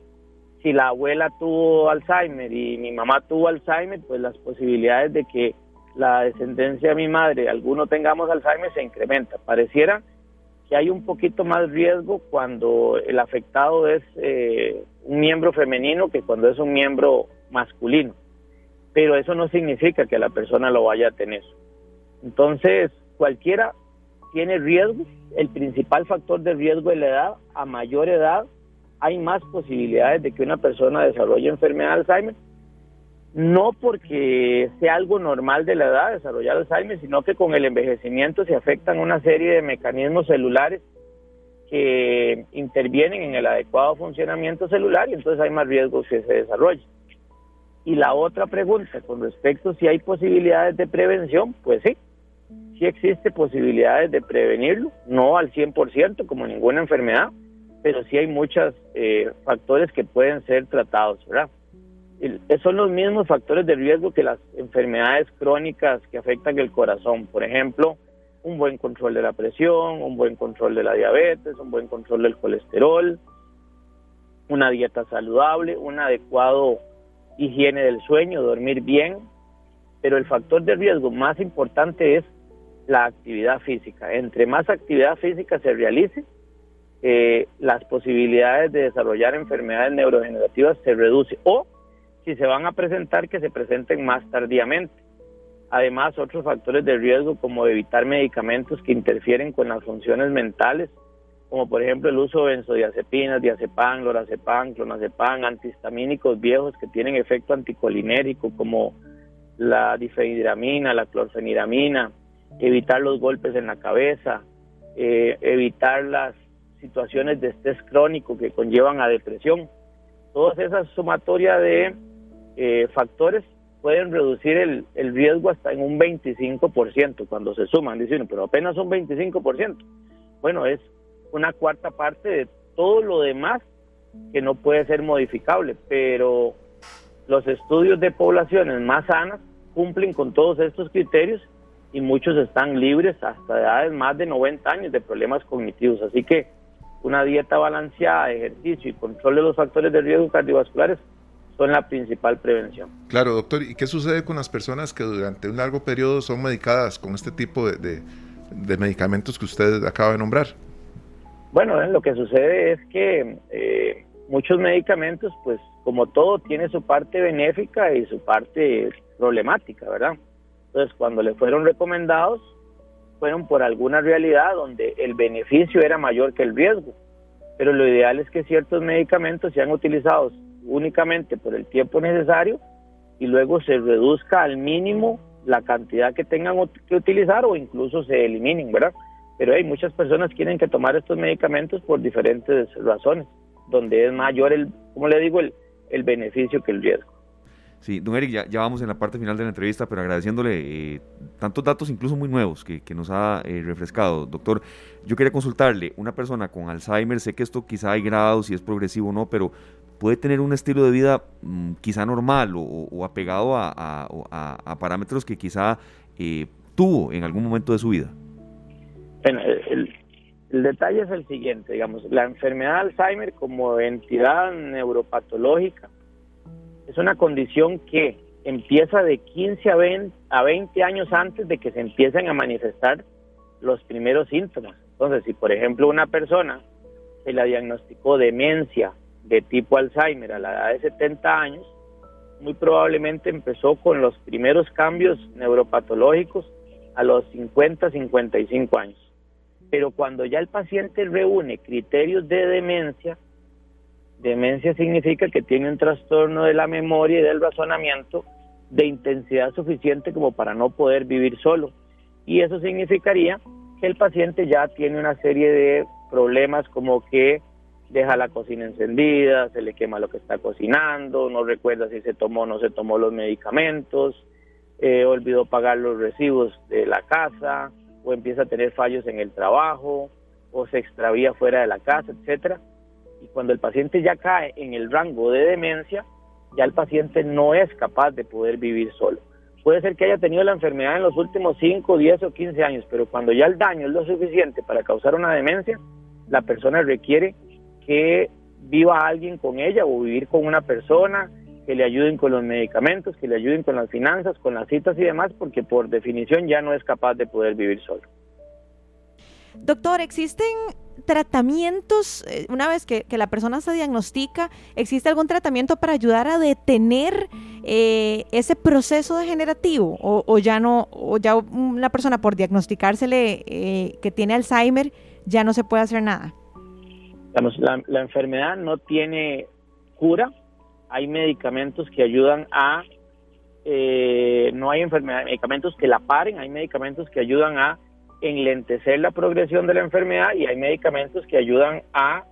si la abuela tuvo Alzheimer y mi mamá tuvo Alzheimer, pues las posibilidades de que la descendencia de mi madre, alguno tengamos Alzheimer, se incrementa. Pareciera que hay un poquito más riesgo cuando el afectado es eh, un miembro femenino que cuando es un miembro masculino. Pero eso no significa que la persona lo vaya a tener. Entonces, cualquiera tiene riesgo. El principal factor de riesgo es la edad. A mayor edad, hay más posibilidades de que una persona desarrolle enfermedad de Alzheimer. No porque sea algo normal de la edad desarrollar Alzheimer, sino que con el envejecimiento se afectan una serie de mecanismos celulares que intervienen en el adecuado funcionamiento celular y entonces hay más riesgos que se desarrolle. Y la otra pregunta con respecto a si hay posibilidades de prevención, pues sí, sí existe posibilidades de prevenirlo, no al 100% como ninguna enfermedad, pero sí hay muchos eh, factores que pueden ser tratados, ¿verdad? son los mismos factores de riesgo que las enfermedades crónicas que afectan el corazón. Por ejemplo, un buen control de la presión, un buen control de la diabetes, un buen control del colesterol, una dieta saludable, un adecuado higiene del sueño, dormir bien. Pero el factor de riesgo más importante es la actividad física. Entre más actividad física se realice, eh, las posibilidades de desarrollar enfermedades neurodegenerativas se reducen o si se van a presentar que se presenten más tardíamente. Además, otros factores de riesgo como evitar medicamentos que interfieren con las funciones mentales, como por ejemplo el uso de benzodiazepinas, diazepam, lorazepam, clonazepam, antihistamínicos viejos que tienen efecto anticolinérico como la difenidramina, la clorfeniramina, evitar los golpes en la cabeza, eh, evitar las situaciones de estrés crónico que conllevan a depresión. Todas esas sumatorias de eh, factores pueden reducir el, el, riesgo hasta en un 25% cuando se suman. Dicen, pero apenas un 25%. Bueno, es una cuarta parte de todo lo demás que no puede ser modificable, pero los estudios de poblaciones más sanas cumplen con todos estos criterios y muchos están libres hasta edades más de 90 años de problemas cognitivos. Así que una dieta balanceada, ejercicio y control de los factores de riesgo cardiovasculares son la principal prevención. Claro, doctor. ¿Y qué sucede con las personas que durante un largo periodo son medicadas con este tipo de, medicamentos que usted acaba de nombrar? Bueno, lo que sucede es que eh, muchos medicamentos, pues como todo, tiene su parte benéfica y su parte problemática, ¿verdad? Entonces, cuando le fueron recomendados, fueron por alguna realidad donde el beneficio era mayor que el riesgo. Pero lo ideal es que ciertos medicamentos sean utilizados únicamente por el tiempo necesario y luego se reduzca al mínimo la cantidad que tengan que utilizar o incluso se eliminen, ¿verdad? Pero hay muchas personas que tienen que tomar estos medicamentos por diferentes razones, donde es mayor el, como le digo, el, el beneficio que el riesgo. Sí, don Eric, ya, vamos en la parte final de la entrevista, pero agradeciéndole eh, tantos datos, incluso muy nuevos, que, nos ha eh, refrescado. Doctor, yo quería consultarle, una persona con Alzheimer, sé que esto quizá hay grados, si es progresivo o no, pero puede tener un estilo de vida mm, quizá normal o, apegado a, parámetros que quizá eh, tuvo en algún momento de su vida. Bueno, el, El detalle es el siguiente, digamos, la enfermedad de Alzheimer como entidad neuropatológica es una condición que empieza de 15 a 20, a 20 años antes de que se empiecen a manifestar los primeros síntomas. Entonces, si por ejemplo una persona se la diagnosticó demencia de tipo Alzheimer a la edad de 70 años, muy probablemente empezó con los primeros cambios neuropatológicos a los 50, 55 años. Pero cuando ya el paciente reúne criterios de demencia, demencia significa que tiene un trastorno de la memoria y del razonamiento de intensidad suficiente como para no poder vivir solo. Y eso significaría que el paciente ya tiene una serie de problemas como que deja la cocina encendida, se le quema lo que está cocinando, no recuerda si se tomó o no se tomó los medicamentos, eh, olvidó pagar los recibos de la casa, o empieza a tener fallos en el trabajo, o se extravía fuera de la casa, etcétera. Y cuando el paciente ya cae en el rango de demencia, ya el paciente no es capaz de poder vivir solo. Puede ser que haya tenido la enfermedad en los últimos 5, 10 o 15 años, pero cuando ya el daño es lo suficiente para causar una demencia, la persona requiere que viva alguien con ella o vivir con una persona, que le ayuden con los medicamentos, que le ayuden con las finanzas, con las citas y demás, porque por definición ya no es capaz de poder vivir solo. Doctor, ¿existen tratamientos, eh, una vez que, la persona se diagnostica, existe algún tratamiento para ayudar a detener eh, ese proceso degenerativo? O, ya no, o ya una persona por diagnosticársele eh, que tiene Alzheimer, ya no se puede hacer nada. La, enfermedad no tiene cura, hay medicamentos que ayudan a, no hay enfermedad, medicamentos que la paren, hay medicamentos que ayudan a enlentecer la progresión de la enfermedad y hay medicamentos que ayudan a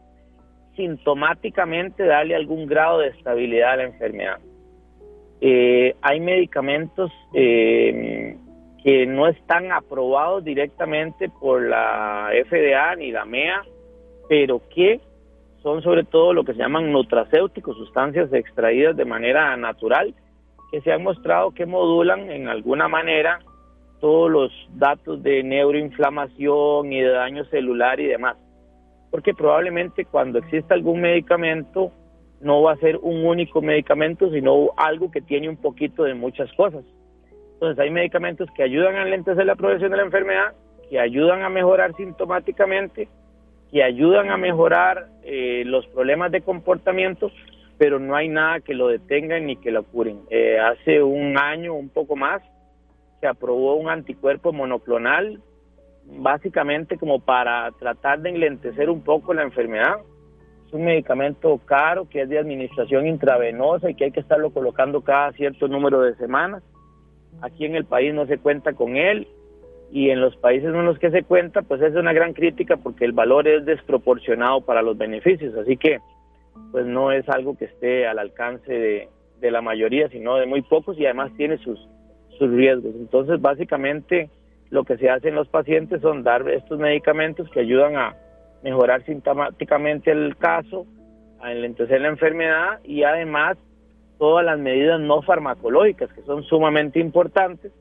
sintomáticamente darle algún grado de estabilidad a la enfermedad. Eh, hay medicamentos eh, que no están aprobados directamente por la FDA ni la MEA, pero que son sobre todo lo que se llaman nutracéuticos, sustancias extraídas de manera natural, que se han mostrado que modulan en alguna manera todos los datos de neuroinflamación y de daño celular y demás. Porque probablemente cuando exista algún medicamento, no va a ser un único medicamento, sino algo que tiene un poquito de muchas cosas. Entonces hay medicamentos que ayudan a alentecer la progresión de la enfermedad, que ayudan a mejorar sintomáticamente, que ayudan a mejorar eh, los problemas de comportamiento, pero no hay nada que lo detengan ni que lo curen. Eh, hace un año, un poco más, se aprobó un anticuerpo monoclonal, básicamente como para tratar de enlentecer un poco la enfermedad. Es un medicamento caro que es de administración intravenosa y que hay que estarlo colocando cada cierto número de semanas. Aquí en el país no se cuenta con él y en los países en los que se cuenta, pues es una gran crítica porque el valor es desproporcionado para los beneficios. Así que, pues no es algo que esté al alcance de, de la mayoría, sino de muy pocos y además tiene sus, sus riesgos. Entonces, básicamente, lo que se hace en los pacientes son dar estos medicamentos que ayudan a mejorar sintomáticamente el caso, a enlentecer la enfermedad y además todas las medidas no farmacológicas que son sumamente importantes,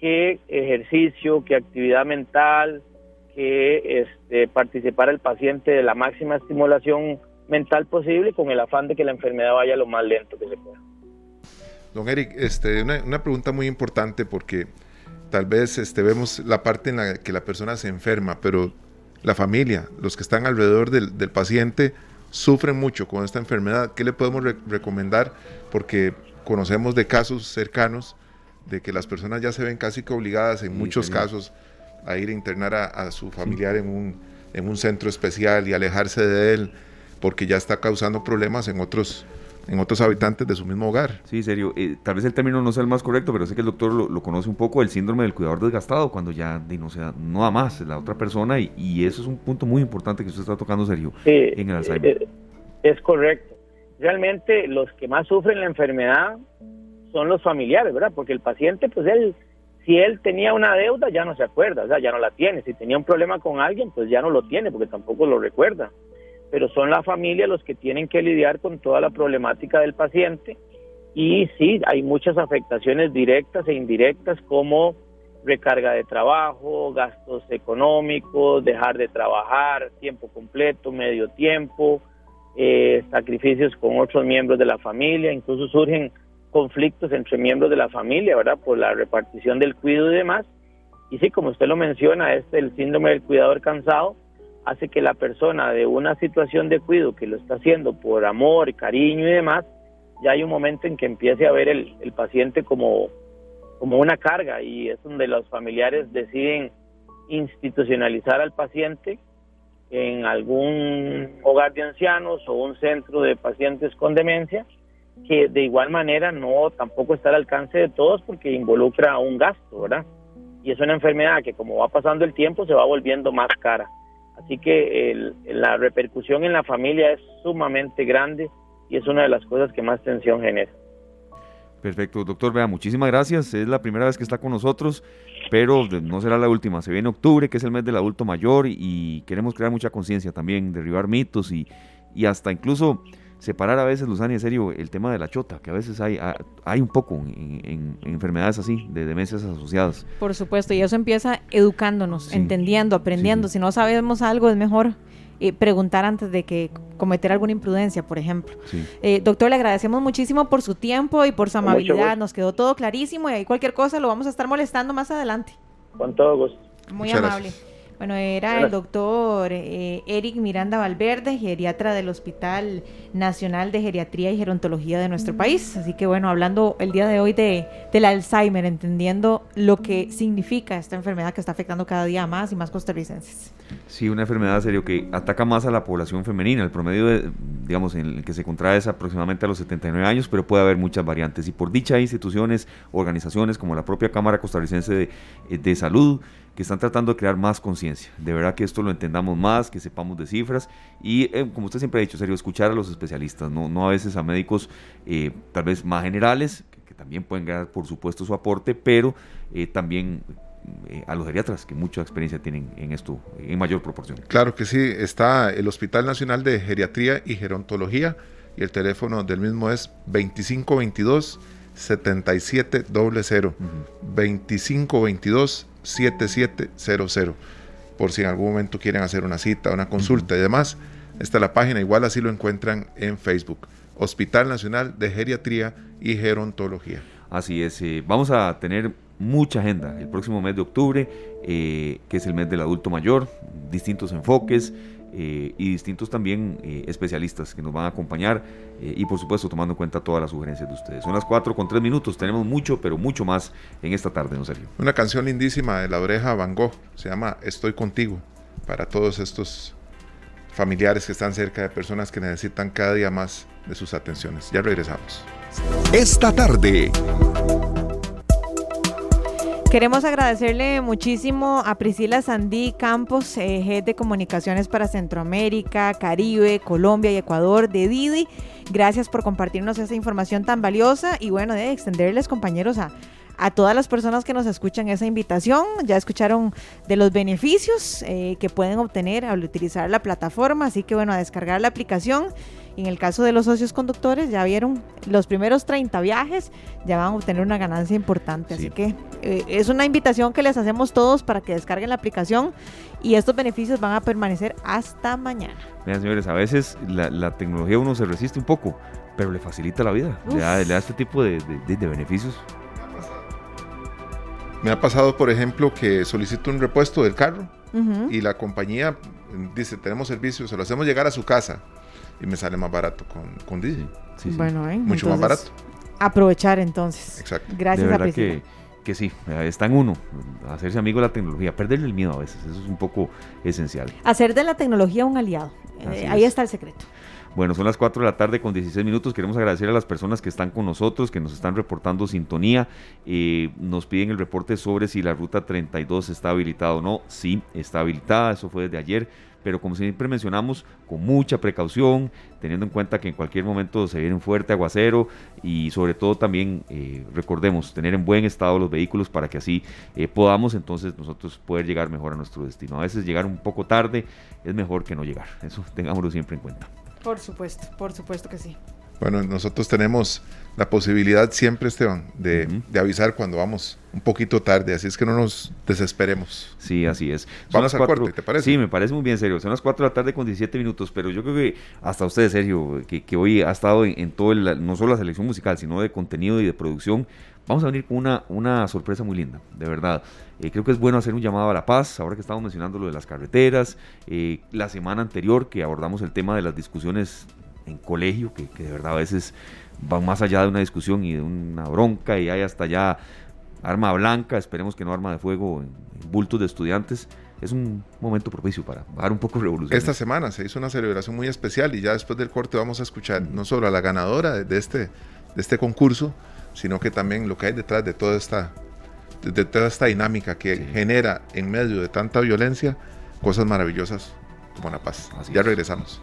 que ejercicio, que actividad mental, que este, participar el paciente de la máxima estimulación mental posible con el afán de que la enfermedad vaya lo más lento que se pueda. Don Eric, este, una, pregunta muy importante porque tal vez este, vemos la parte en la que la persona se enferma, pero la familia, los que están alrededor del, paciente, sufren mucho con esta enfermedad. ¿Qué le podemos recomendar? Porque conocemos de casos cercanos de que las personas ya se ven casi que obligadas en muchos casos a ir a internar a, su familiar en, un, en un centro especial y alejarse de él porque ya está causando problemas en otros en otros habitantes de su mismo hogar. Sí, serio. Eh, tal vez el término no sea el más correcto, pero sé que el doctor lo, conoce un poco, el síndrome del cuidador desgastado, cuando ya no, sea, no da más la otra persona, y, eso es un punto muy importante que usted está tocando, serio, en el Alzheimer. Eh, es correcto. Realmente los que más sufren la enfermedad son los familiares, ¿verdad? Porque el paciente, pues él, si él tenía una deuda, ya no se acuerda, o sea, ya no la tiene. Si tenía un problema con alguien, pues ya no lo tiene, porque tampoco lo recuerda pero son la familia los que tienen que lidiar con toda la problemática del paciente y sí, hay muchas afectaciones directas e indirectas como recarga de trabajo, gastos económicos, dejar de trabajar, tiempo completo, medio tiempo, eh, sacrificios con otros miembros de la familia, incluso surgen conflictos entre miembros de la familia, ¿verdad? Por la repartición del cuidado y demás. Y sí, como usted lo menciona, este el síndrome del cuidador cansado hace que la persona de una situación de cuidado que lo está haciendo por amor, cariño y demás, ya hay un momento en que empiece a ver el, el paciente como, como una carga y es donde los familiares deciden institucionalizar al paciente en algún hogar de ancianos o un centro de pacientes con demencia, que de igual manera no tampoco está al alcance de todos porque involucra un gasto, ¿verdad? Y es una enfermedad que como va pasando el tiempo se va volviendo más cara. Así que la repercusión en la familia es sumamente grande y es una de las cosas que más tensión genera. Perfecto, doctor, vea, muchísimas gracias. Es la primera vez que está con nosotros, pero no será la última. Se viene octubre, que es el mes del adulto mayor, y queremos crear mucha conciencia también, derribar mitos y, y hasta incluso separar a veces, Luzani, en serio, el tema de la chota, que a veces hay, hay un poco en, enfermedades así, de demencias asociadas. Por supuesto, y eso empieza educándonos, entendiendo, aprendiendo. Si no sabemos algo, es mejor eh, preguntar antes de que cometer alguna imprudencia, por ejemplo. Eh, doctor, le agradecemos muchísimo por su tiempo y por su amabilidad. Nos quedó todo clarísimo y ahí cualquier cosa lo vamos a estar molestando más adelante. Con todo gusto. Muy amable. Bueno, era el doctor eh, Eric Miranda Valverde, geriatra del Hospital Nacional de Geriatría y Gerontología de nuestro país. Así que bueno, hablando el día de hoy de, del Alzheimer, entendiendo lo que significa esta enfermedad que está afectando cada día más y más costarricenses. Sí, una enfermedad serio que ataca más a la población femenina. El promedio, de, digamos, en el que se contrae es aproximadamente a los 79 años, pero puede haber muchas variantes. Y por dicha instituciones, organizaciones como la propia Cámara Costarricense de, de Salud, que están tratando de crear más conciencia. De verdad que esto lo entendamos más, que sepamos de cifras y, eh, como usted siempre ha dicho, serio, escuchar a los especialistas, no, no a veces a médicos eh, tal vez más generales, que, también pueden dar, por supuesto, su aporte, pero eh, también a los geriatras que mucha experiencia tienen en esto en mayor proporción. Claro que sí, está el Hospital Nacional de Geriatría y Gerontología y el teléfono del mismo es 2522 7700 2522 7700 por si en algún momento quieren hacer una cita, una consulta y demás. Esta es la página, igual así lo encuentran en Facebook. Hospital Nacional de Geriatría y Gerontología. Así es, eh, vamos a tener mucha agenda el próximo mes de octubre, eh, que es el mes del adulto mayor, distintos enfoques, eh, y distintos también eh, especialistas que nos van a acompañar eh, y por supuesto tomando en cuenta todas las sugerencias de ustedes. Son las 4 con 3 minutos, tenemos mucho, pero mucho más en esta tarde, ¿no, Sergio? Una canción lindísima de la oreja Van Gogh, se llama Estoy contigo, para todos estos familiares que están cerca de personas que necesitan cada día más de sus atenciones. Ya regresamos. Esta tarde Queremos agradecerle muchísimo a Priscila Sandí Campos, eh, Head de Comunicaciones para Centroamérica, Caribe, Colombia y Ecuador de Didi. Gracias por compartirnos esa información tan valiosa y bueno, de extenderles compañeros a, a todas las personas que nos escuchan esa invitación. Ya escucharon de los beneficios eh, que pueden obtener al utilizar la plataforma, así que bueno, a descargar la aplicación en el caso de los socios conductores, ya vieron los primeros 30 viajes, ya van a obtener una ganancia importante. Así que eh, es una invitación que les hacemos todos para que descarguen la aplicación y estos beneficios van a permanecer hasta mañana. Miren, señores, a veces la, tecnología uno se resiste un poco, pero le facilita la vida, le da, este tipo de, beneficios. Me ha pasado, por ejemplo, que solicito un repuesto del carro y la compañía dice, tenemos servicio, se lo hacemos llegar a su casa y me sale más barato con, con Digi. bueno, ¿eh? mucho más barato. Aprovechar entonces. Exacto. Gracias de verdad que, que sí, está en uno, hacerse amigo de la tecnología, perderle el miedo a veces, eso es un poco esencial. Hacer de la tecnología un aliado, eh, ahí está el secreto. Bueno, son las 4 de la tarde con 16 minutos. Queremos agradecer a las personas que están con nosotros, que nos están reportando sintonía. Eh, nos piden el reporte sobre si la ruta 32 está habilitada o no. Sí, está habilitada. Eso fue desde ayer pero como siempre mencionamos, con mucha precaución, teniendo en cuenta que en cualquier momento se viene un fuerte aguacero y sobre todo también eh, recordemos tener en buen estado los vehículos para que así eh, podamos entonces nosotros poder llegar mejor a nuestro destino. A veces llegar un poco tarde es mejor que no llegar, eso tengámoslo siempre en cuenta. Por supuesto, por supuesto que sí. Bueno, nosotros tenemos la posibilidad siempre, Esteban, de, de, avisar cuando vamos un poquito tarde, así es que no nos desesperemos. Sí, así es. Son vamos al corte, ¿te parece? Sí, me parece muy bien, serio. Son las 4 de la tarde con 17 minutos, pero yo creo que hasta usted, Sergio, que, que hoy ha estado en, en, todo el, no solo la selección musical, sino de contenido y de producción, vamos a venir con una, una sorpresa muy linda, de verdad. Eh, creo que es bueno hacer un llamado a la paz, ahora que estamos mencionando lo de las carreteras, eh, la semana anterior que abordamos el tema de las discusiones en colegio, que, que de verdad a veces van más allá de una discusión y de una bronca y hay hasta ya arma blanca, esperemos que no arma de fuego bultos de estudiantes. Es un momento propicio para bajar un poco revolución. Esta semana se hizo una celebración muy especial y ya después del corte vamos a escuchar no solo a la ganadora de este, de este concurso, sino que también lo que hay detrás de toda esta, de toda esta dinámica que sí. genera en medio de tanta violencia cosas maravillosas como la paz. Así ya es. regresamos.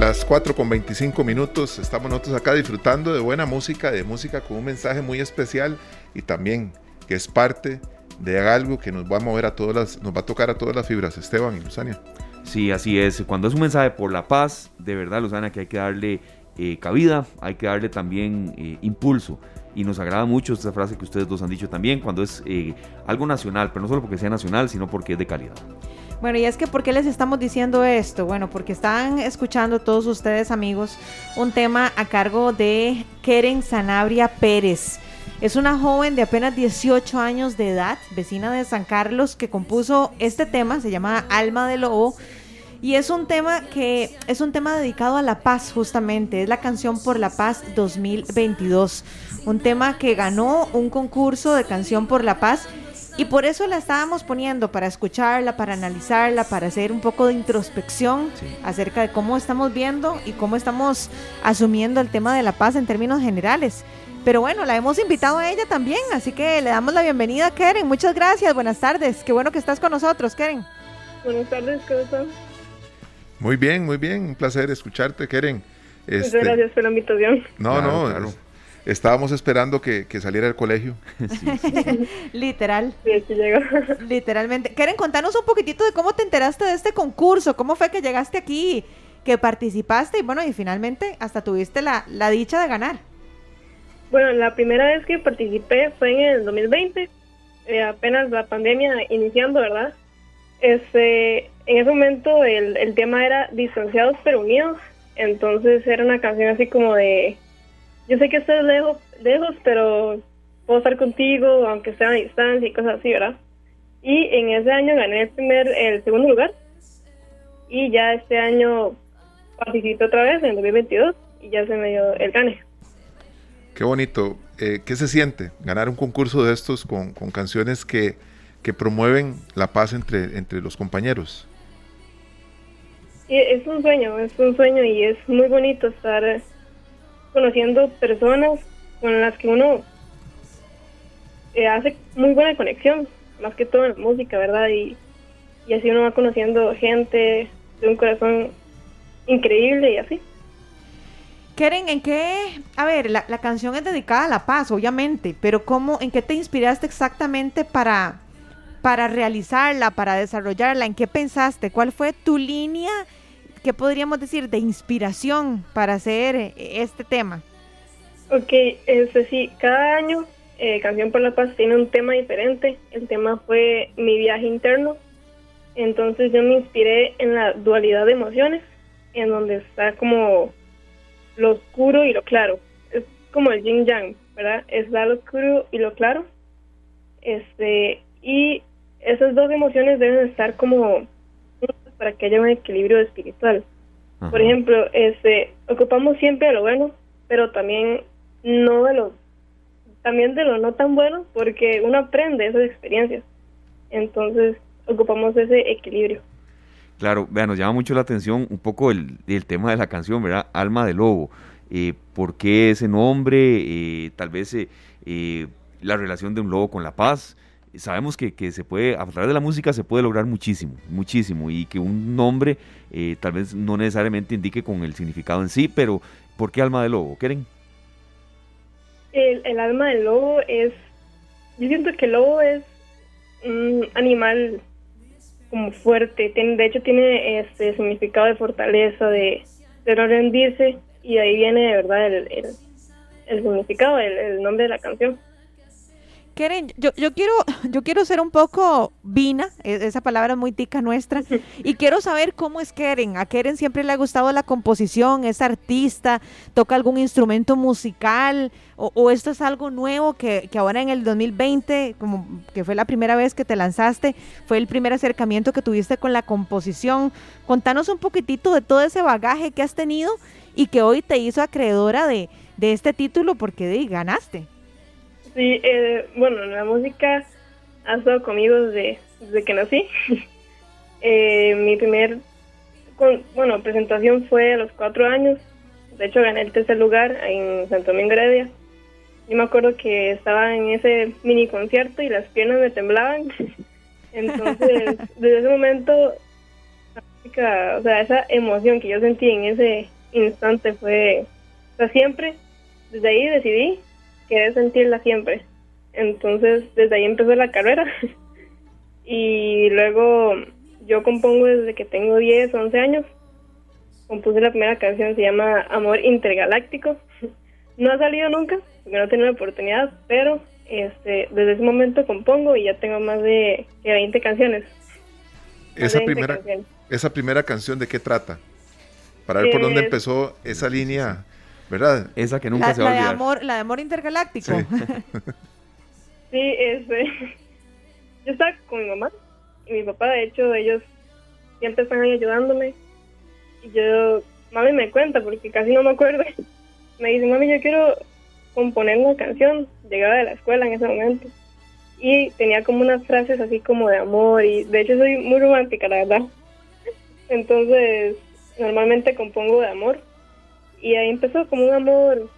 Las 4 con 25 minutos, estamos nosotros acá disfrutando de buena música, de música con un mensaje muy especial y también que es parte de algo que nos va a mover a todas las, nos va a tocar a todas las fibras, Esteban y Luzania. Sí, así es. Cuando es un mensaje por la paz, de verdad, Luzania, que hay que darle eh, cabida, hay que darle también eh, impulso. Y nos agrada mucho esta frase que ustedes dos han dicho también, cuando es eh, algo nacional, pero no solo porque sea nacional, sino porque es de calidad. Bueno, y es que ¿por qué les estamos diciendo esto? Bueno, porque están escuchando todos ustedes, amigos, un tema a cargo de Keren Sanabria Pérez. Es una joven de apenas 18 años de edad, vecina de San Carlos, que compuso este tema, se llama Alma de Lobo. Y es un tema que es un tema dedicado a la paz justamente, es la canción por la paz 2022, un tema que ganó un concurso de canción por la paz y por eso la estábamos poniendo para escucharla, para analizarla, para hacer un poco de introspección sí. acerca de cómo estamos viendo y cómo estamos asumiendo el tema de la paz en términos generales. Pero bueno, la hemos invitado a ella también, así que le damos la bienvenida a Keren. Muchas gracias, buenas tardes. Qué bueno que estás con nosotros, Keren. Buenas tardes, ¿cómo están? Muy bien, muy bien. Un placer escucharte, Keren. Este... Muchas gracias por la invitación. No, claro, no, claro. Estábamos esperando que, que saliera del colegio. Sí, sí. Literal. Sí, sí llegó. Literalmente. Keren, contanos un poquitito de cómo te enteraste de este concurso, cómo fue que llegaste aquí, que participaste y bueno, y finalmente hasta tuviste la, la dicha de ganar. Bueno, la primera vez que participé fue en el 2020, eh, apenas la pandemia iniciando, ¿verdad? Este, en ese momento el, el tema era Distanciados pero Unidos, entonces era una canción así como de yo sé que estás lejos, lejos, pero puedo estar contigo, aunque sea a distancia y cosas así, ¿verdad? Y en ese año gané el primer, el segundo lugar. Y ya este año participé otra vez, en 2022, y ya se me dio el gane. Qué bonito. Eh, ¿Qué se siente ganar un concurso de estos con, con canciones que, que, promueven la paz entre, entre los compañeros? Es un sueño, es un sueño y es muy bonito estar conociendo personas con las que uno eh, hace muy buena conexión, más que todo en la música, ¿verdad? Y, y así uno va conociendo gente de un corazón increíble y así. Keren, ¿en qué? A ver, la, la, canción es dedicada a la paz, obviamente, pero ¿cómo, en qué te inspiraste exactamente para, para realizarla, para desarrollarla? ¿En qué pensaste? ¿Cuál fue tu línea ¿qué podríamos decir de inspiración para hacer eh, este tema? Ok, este sí, cada año eh, Canción por la Paz tiene un tema diferente. El tema fue mi viaje interno. Entonces yo me inspiré en la dualidad de emociones, en donde está como lo oscuro y lo claro. Es como el yin yang, ¿verdad? Está lo oscuro y lo claro. Este, y esas dos emociones deben estar como para que haya un equilibrio espiritual. Ajá. Por ejemplo, este, ocupamos siempre de lo bueno, pero también no de lo, también de lo no tan bueno, porque uno aprende esas experiencias. Entonces, ocupamos ese equilibrio. Claro, vean, nos llama mucho la atención un poco el, el tema de la canción, ¿verdad? Alma de Lobo. Eh, ¿Por qué ese nombre? Eh, tal vez eh, eh, la relación de un lobo con la paz sabemos que, que, se puede, a través de la música se puede lograr muchísimo, muchísimo, y que un nombre eh, tal vez no necesariamente indique con el significado en sí, pero ¿por qué alma de lobo? ¿Quieren? El, el alma del lobo es, yo siento que el lobo es un animal como fuerte, tiene, de hecho tiene este significado de fortaleza, de, de no rendirse y ahí viene de verdad el, el, el significado, el nombre de la canción. Keren, yo, yo, quiero, yo quiero ser un poco vina, e, esa palabra es muy tica nuestra, y quiero saber cómo es Keren. A Keren siempre le ha gustado la composición, es artista, toca algún instrumento musical, o, esto es algo nuevo que, que, ahora en el 2020, como que fue la primera vez que te lanzaste, fue el primer acercamiento que tuviste con la composición. Contanos un poquitito de todo ese bagaje que has tenido y que hoy te hizo acreedora de, de este título porque ganaste. Sí, eh, bueno, la música ha estado conmigo desde, desde que nací. eh, mi primer bueno, presentación fue a los cuatro años. De hecho, gané el tercer lugar en Santo Domingo Heredia. Yo me acuerdo que estaba en ese mini concierto y las piernas me temblaban. Entonces, desde ese momento, la música, o sea, esa emoción que yo sentí en ese instante fue, o siempre, desde ahí decidí querer sentirla siempre. Entonces, desde ahí empezó la carrera. y luego yo compongo desde que tengo 10, 11 años. Compuse la primera canción, se llama Amor Intergaláctico. No ha salido nunca, porque no he tenido la oportunidad, pero este, desde ese momento compongo y ya tengo más de, 20 canciones. Esa primera, esa primera canción, ¿de qué trata? Para ver por dónde empezó esa línea ¿verdad? Esa que nunca se va a olvidar. De amor, la de amor intergaláctico. Sí, este, yo estaba con mi mamá y mi papá, de hecho, ellos siempre están ahí ayudándome. Y yo, mami me cuenta, porque casi no me acuerdo. Me dice, mami, yo quiero componer una canción. Llegaba de la escuela en ese momento. Y tenía como unas frases así como de amor. Y de hecho soy muy romántica, la verdad. Entonces, normalmente compongo de amor y ahí empezó como un amor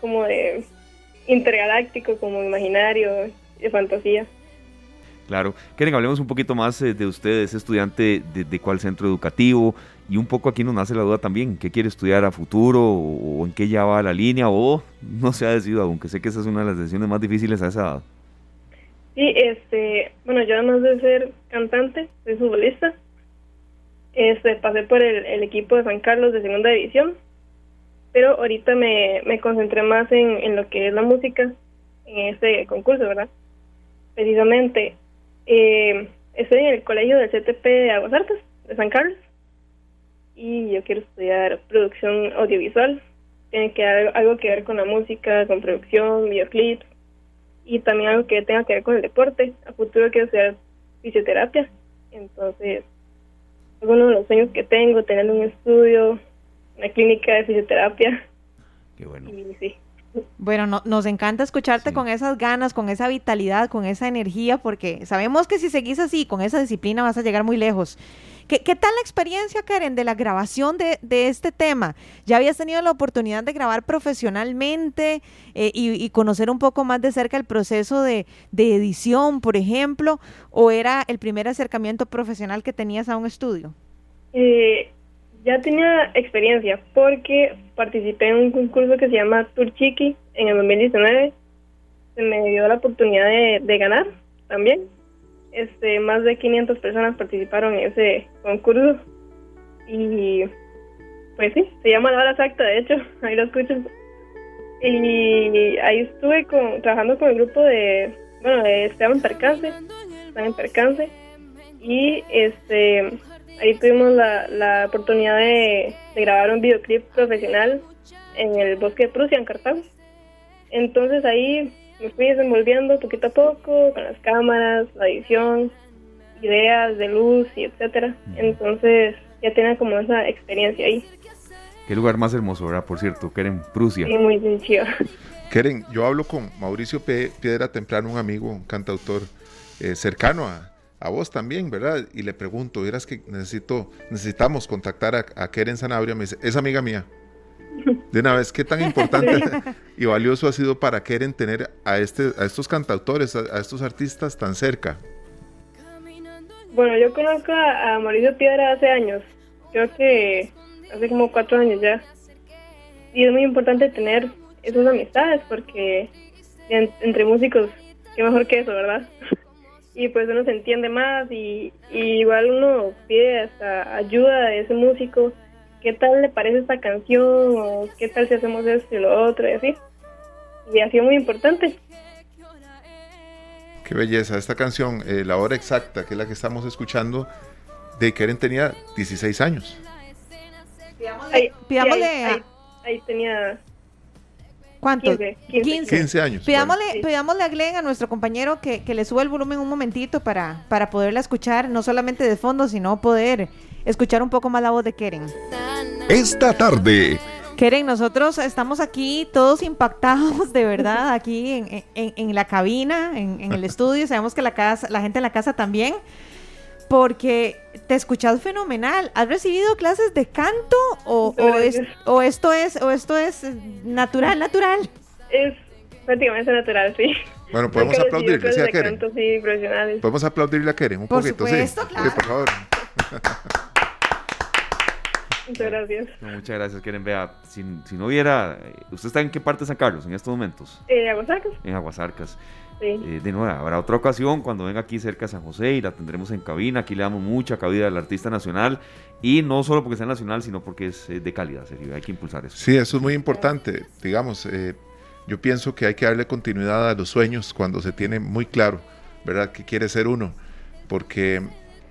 como de intergaláctico, como imaginario, de fantasía. Claro. Quieren hablemos un poquito más eh, de usted, es estudiante de, cuál centro educativo y un poco aquí nos nace la duda también, ¿qué quiere estudiar a futuro o, en qué ya va la línea o no se ha decidido aunque sé que esa es una de las decisiones más difíciles a esa edad? Sí, este, bueno, yo además de ser cantante, soy futbolista, este, pasé por el, el equipo de San Carlos de segunda división pero ahorita me, me concentré más en, en lo que es la música, en este concurso, ¿verdad? Precisamente, eh, estoy en el colegio del CTP de Aguas Artes, de San Carlos, y yo quiero estudiar producción audiovisual. Tiene que haber algo que ver con la música, con producción, videoclips, y también algo que tenga que ver con el deporte. A futuro quiero estudiar fisioterapia, entonces es uno de los sueños que tengo, tener un estudio una clínica de fisioterapia. Qué bueno. Bueno, nos encanta escucharte con esas ganas, con esa vitalidad, con esa energía, porque sabemos que si seguís así, con esa disciplina, vas a llegar muy lejos. ¿Qué, tal la experiencia, Karen, de la grabación de, este tema? ¿Ya habías tenido la oportunidad de grabar profesionalmente eh, y, conocer un poco más de cerca el proceso de, de edición, por ejemplo? ¿O era el primer acercamiento profesional que tenías a un estudio? Eh, ya tenía experiencia porque participé en un concurso que se llama Tour Chiqui en el 2019. Se me dio la oportunidad de, ganar también. Este, más de 500 personas participaron en ese concurso. Y pues sí, se llama La Hora Exacta, de hecho, ahí lo escuchan. Y ahí estuve con, trabajando con el grupo de, bueno, de Esteban Percance, están en Percance. Y este ahí tuvimos la, la oportunidad de, grabar un videoclip profesional en el bosque de Prusia, en Cartago. Entonces ahí me fui desenvolviendo poquito a poco con las cámaras, la edición, ideas de luz y etcétera. Entonces ya tenía como esa experiencia ahí. Qué lugar más hermoso, ¿verdad? Por cierto, Keren, Prusia. Sí, muy sencillo. Keren, yo hablo con Mauricio Piedra Temprano, un amigo, un cantautor eh, cercano a, a vos también, ¿verdad? Y le pregunto, verás que necesito, necesitamos contactar a, Keren Sanabria, me dice, es amiga mía. De una vez, ¿qué tan importante y valioso ha sido para Keren tener a, este, a estos cantautores, a, estos artistas tan cerca? Bueno, yo conozco a, Mauricio Piedra hace años, creo que hace como cuatro años ya. Y es muy importante tener esas amistades porque entre músicos, qué mejor que eso, ¿verdad? Y pues uno se entiende más y, igual uno pide hasta ayuda de ese músico ¿qué tal le parece esta canción? O ¿qué tal si hacemos esto y lo otro? Y así. Y ha sido muy importante. Qué belleza. Esta canción, eh, La Hora Exacta, que es la que estamos escuchando, de Keren tenía 16 años. Ahí, pidámosle ahí, a- ahí- ahí tenía ¿Cuánto? 15, 15. 15 años. Pidámosle, pidámosle a Glenn, a nuestro compañero, que, que le suba el volumen un momentito para, para poderla escuchar, no solamente de fondo, sino poder escuchar un poco más la voz de Keren. Esta tarde, Keren, nosotros estamos aquí todos impactados, de verdad, aquí en, en- en la cabina, en, en el estudio. Sabemos que la, casa, la gente en la casa también, porque te escuchas fenomenal. ¿Has recibido clases de canto o, o, es- o esto es o esto es eh, natural, natural? Es prácticamente natural, sí. Bueno, podemos he aplaudirle, sí, a Keren. canto, sí, profesionales. Podemos aplaudirle a Keren un Por poquito, supuesto, sí. claro. Sí, por favor. Muchas gracias. No, muchas gracias, Keren. Vea, si, si no viera, eh, ¿usted está en qué parte de San Carlos en estos momentos? Eh, Aguasarcas, En Aguasarcas. Sí. Eh, de nuevo, habrá otra ocasión cuando venga aquí cerca de San José y la tendremos en cabina. Aquí le damos mucha cabida al artista nacional y no solo porque sea nacional, sino porque es eh, de calidad, serio. Hay que impulsar eso. Sí, eso es muy importante. Digamos, eh, yo pienso que hay que darle continuidad a los sueños cuando se tiene muy claro, ¿verdad?, que quiere ser uno. Porque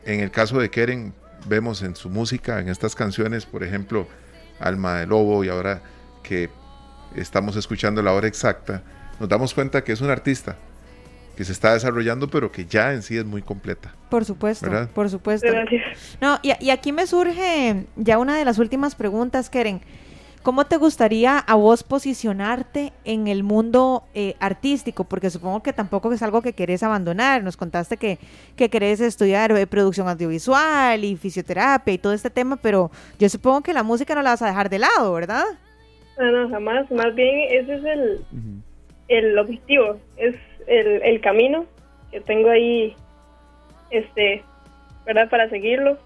en el caso de Keren, vemos en su música, en estas canciones, por ejemplo, Alma de Lobo y ahora que estamos escuchando la hora exacta, nos damos cuenta que es un artista que se está desarrollando, pero que ya en sí es muy completa. Por supuesto, ¿Verdad? por supuesto. Gracias. No, y, y aquí me surge ya una de las últimas preguntas, Keren. ¿Cómo te gustaría a vos posicionarte en el mundo eh, artístico? Porque supongo que tampoco es algo que querés abandonar. Nos contaste que, que querés estudiar eh, producción audiovisual y fisioterapia y todo este tema, pero yo supongo que la música no la vas a dejar de lado, ¿verdad? No, no, jamás. Más bien ese es el, el objetivo, es el, el camino que tengo ahí, este, ¿verdad? Para seguirlo.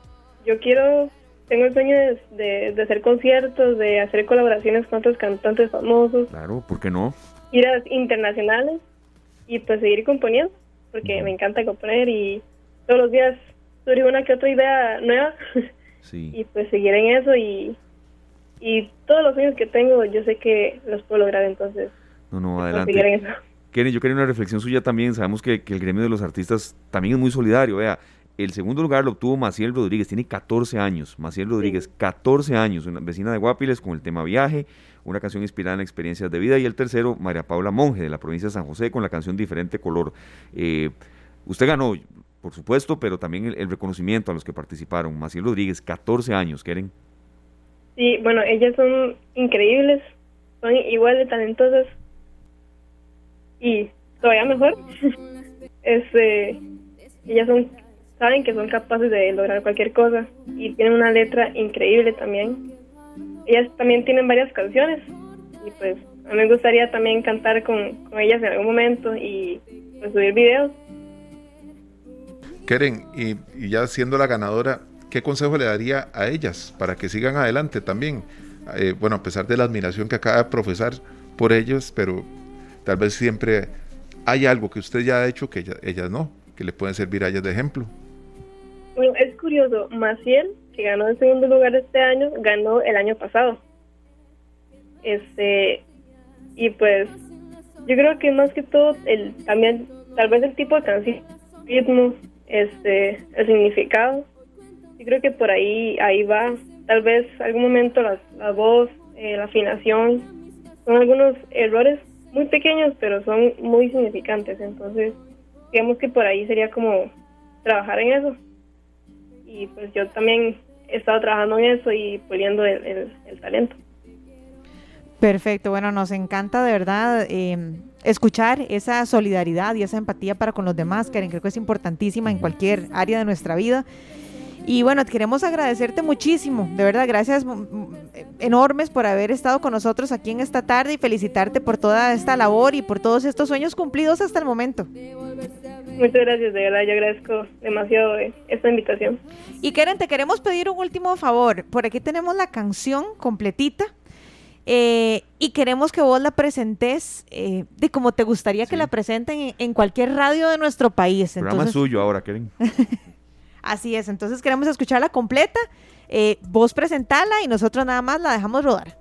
Yo quiero, tengo el sueño de, de- de hacer conciertos, de hacer colaboraciones con otros cantantes famosos, Claro, ¿por qué no? ir a internacionales y pues seguir componiendo, porque me encanta componer y todos los días surge una que otra idea nueva Sí. y pues seguir en eso y, y todos los sueños que tengo yo sé que los puedo lograr entonces No, no, pues, adelante. seguir en eso. Keren, yo quería una reflexión suya también. Sabemos que, que el gremio de los artistas también es muy solidario. Vea, el segundo lugar lo obtuvo Maciel Rodríguez, tiene 14 años. Maciel Rodríguez, 14 años, una vecina de Guapiles con el tema viaje, una canción inspirada en experiencias de vida. Y el tercero, María Paula Monge, de la provincia de San José, con la canción Diferente Color. Eh, usted ganó, por supuesto, pero también el, el reconocimiento a los que participaron. Maciel Rodríguez, 14 años, Keren. Sí, bueno, ellas son increíbles, son igual de talentosas y todavía mejor. este, ellas son, saben que son capaces de lograr cualquier cosa y tienen una letra increíble también. Ellas también tienen varias canciones y pues a mí me gustaría también cantar con, con ellas en algún momento y pues, subir videos. Keren, y, y ya siendo la ganadora, ¿qué consejo le daría a ellas para que sigan adelante también? Eh, bueno, a pesar de la admiración que acaba de profesar por ellos, pero tal vez siempre hay algo que usted ya ha hecho que ella- ellas no, que le pueden servir a ellas de ejemplo. Bueno, es curioso, Maciel, que ganó el segundo lugar este año, ganó el año pasado. Este, y pues, yo creo que más que todo, el también, tal vez el tipo de canción, ritmo, este, el significado, yo creo que por ahí, ahí va. Tal vez algún momento la, la voz, eh, la afinación, son algunos errores muy pequeños, pero son muy significantes. Entonces, digamos que por ahí sería como trabajar en eso y pues yo también he estado trabajando en eso y puliendo el, el- talento. Perfecto, bueno, nos encanta de verdad eh, escuchar esa solidaridad y esa empatía para con los demás, Karen, creo que es importantísima en cualquier área de nuestra vida. Y bueno, queremos agradecerte muchísimo, de verdad, gracias enormes por haber estado con nosotros aquí en esta tarde y felicitarte por toda esta labor y por todos estos sueños cumplidos hasta el momento. Muchas gracias, de verdad, yo agradezco demasiado eh, esta invitación. Y Karen, te queremos pedir un último favor. Por aquí tenemos la canción completita. eh, y queremos que vos la presentes eh, de como te gustaría que la presenten en, en cualquier radio de nuestro país. Programa Entonces, suyo ahora, Keren. Así es, entonces queremos escucharla completa. Eh, vos presentala y nosotros nada más la dejamos rodar.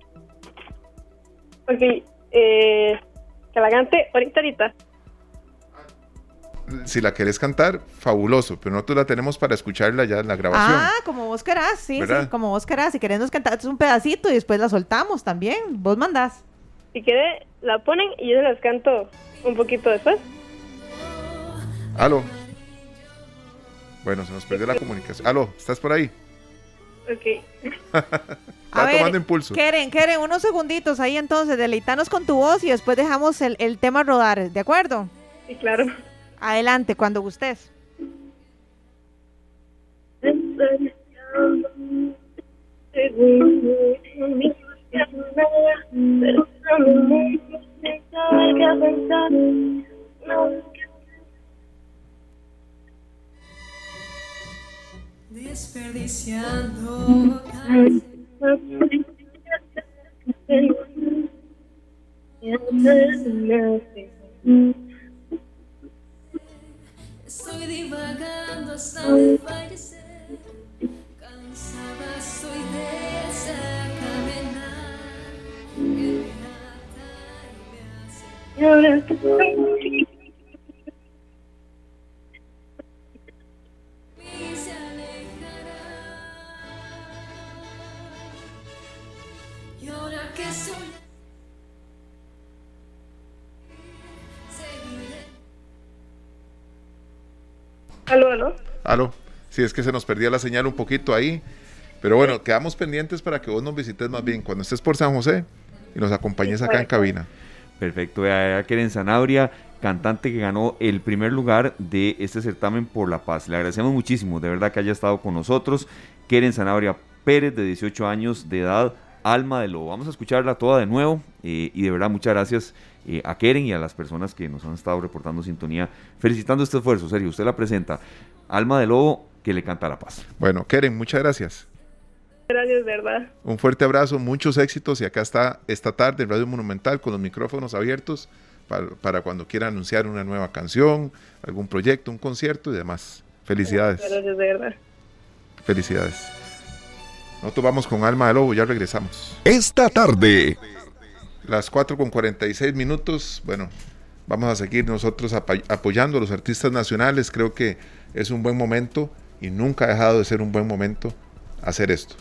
Ok, eh, que la cante ahorita, ahorita. Si la querés cantar, fabuloso, pero nosotros la tenemos para escucharla ya en la grabación. Ah, como vos querás, sí, ¿Verdad? sí, como vos querás. Si querés nos cantás un pedacito y después la soltamos también. Vos mandás. Si quiere, la ponen y yo se las canto un poquito después. Aló. Bueno, se nos perdió la comunicación. Aló, ¿estás por ahí? Ok. Está tomando impulso. Keren, Keren, unos segunditos ahí entonces, deleitanos con tu voz y después dejamos el, el tema rodar, ¿de acuerdo? Sí, claro. Adelante, cuando gustes. Desperdiciando Estoy divagando hasta fallecer. Cansada estoy de esa y me Sí, es que se nos perdía la señal un poquito ahí. Pero bueno, quedamos pendientes para que vos nos visites más bien cuando estés por San José y nos acompañes acá en cabina. Perfecto, vea, Keren Zanabria, cantante que ganó el primer lugar de este certamen por la paz. Le agradecemos muchísimo, de verdad que haya estado con nosotros. Keren Zanabria Pérez, de 18 años de edad, Alma de Lobo. Vamos a escucharla toda de nuevo eh, y de verdad muchas gracias eh, a Keren y a las personas que nos han estado reportando sintonía, felicitando este esfuerzo. Serio, usted la presenta. Alma de Lobo que le canta la paz. Bueno, Keren, muchas gracias. Gracias, verdad. Un fuerte abrazo, muchos éxitos y acá está esta tarde en Radio Monumental con los micrófonos abiertos para, para cuando quiera anunciar una nueva canción, algún proyecto, un concierto y demás. Felicidades, Gracias, de verdad. felicidades. Nosotros vamos con Alma de Lobo, ya regresamos. Esta tarde, Las 4 con 46 minutos, bueno, vamos a seguir nosotros apoyando a los artistas nacionales, creo que es un buen momento y nunca ha dejado de ser un buen momento hacer esto.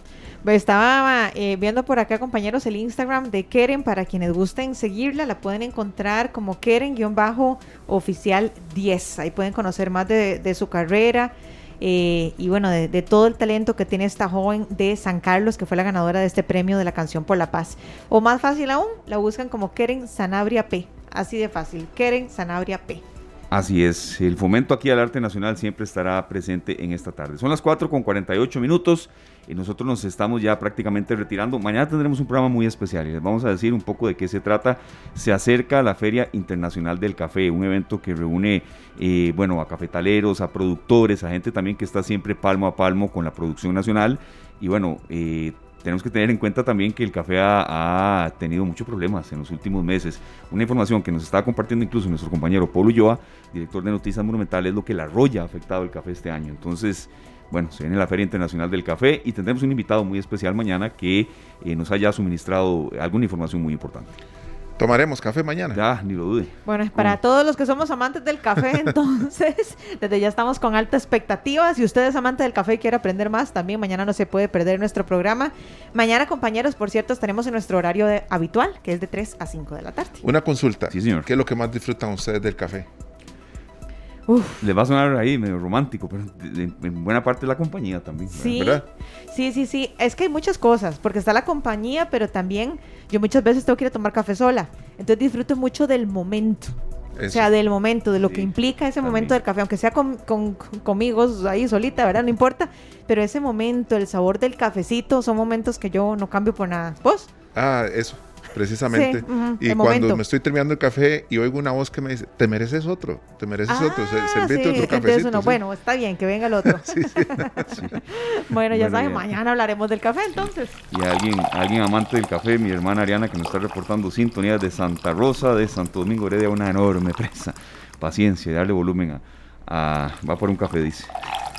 Estaba eh, viendo por acá, compañeros, el Instagram de Keren. Para quienes gusten seguirla, la pueden encontrar como Keren-oficial 10. Ahí pueden conocer más de, de su carrera eh, y bueno, de, de todo el talento que tiene esta joven de San Carlos, que fue la ganadora de este premio de la canción por la paz. O más fácil aún, la buscan como Keren Sanabria P. Así de fácil, Keren Sanabria P. Así es, el fomento aquí al arte nacional siempre estará presente en esta tarde. Son las 4 con 48 minutos y nosotros nos estamos ya prácticamente retirando. Mañana tendremos un programa muy especial y les vamos a decir un poco de qué se trata. Se acerca la Feria Internacional del Café, un evento que reúne, eh, bueno, a cafetaleros, a productores, a gente también que está siempre palmo a palmo con la producción nacional. Y bueno, eh, tenemos que tener en cuenta también que el café ha, tenido muchos problemas en los últimos meses. Una información que nos está compartiendo incluso nuestro compañero Pablo Ulloa, director de Noticias Monumentales, es lo que la roya ha afectado el café este año. Entonces, bueno, se viene la Feria Internacional del Café y tendremos un invitado muy especial mañana que eh, nos haya suministrado alguna información muy importante. Tomaremos café mañana. Ya, ni lo dude. Bueno, para todos los que somos amantes del café, entonces, desde ya estamos con alta expectativa. Si usted es amante del café y quiere aprender más, también mañana no se puede perder nuestro programa. Mañana, compañeros, por cierto, estaremos en nuestro horario de- habitual, que es de 3 a 5 de la tarde. Una consulta. Sí, señor. ¿Qué es lo que más disfrutan ustedes del café? Uf, Les va a sonar ahí medio romántico, pero en buena parte la compañía también. sí, ¿verdad? sí, sí, sí. Es que hay muchas cosas, porque está la compañía, pero también yo muchas veces tengo que ir a tomar café sola. Entonces disfruto mucho del momento. O sea, del momento, de lo que implica ese momento del café, aunque sea con, con- conmigo ahí solita, ¿verdad? No importa. Pero ese momento, el sabor del cafecito, son momentos que yo no cambio por nada. ¿Vos? Ah, eso, precisamente. Sí, y cuando momento. me estoy terminando el café y oigo una voz que me dice, te mereces otro, te mereces otro, se- Ah, servite sí, otro cafecito. uno, sí. bueno, está bien, que venga el otro. bueno, ya Bueno, saben, ya. mañana hablaremos del café entonces. Y a alguien, alguien amante del café, mi hermana Ariana, que nos está reportando sintonías de Santa Rosa, de Santo Domingo Heredia, una enorme presa. Paciencia, darle volumen a, a- Va por un café, dice.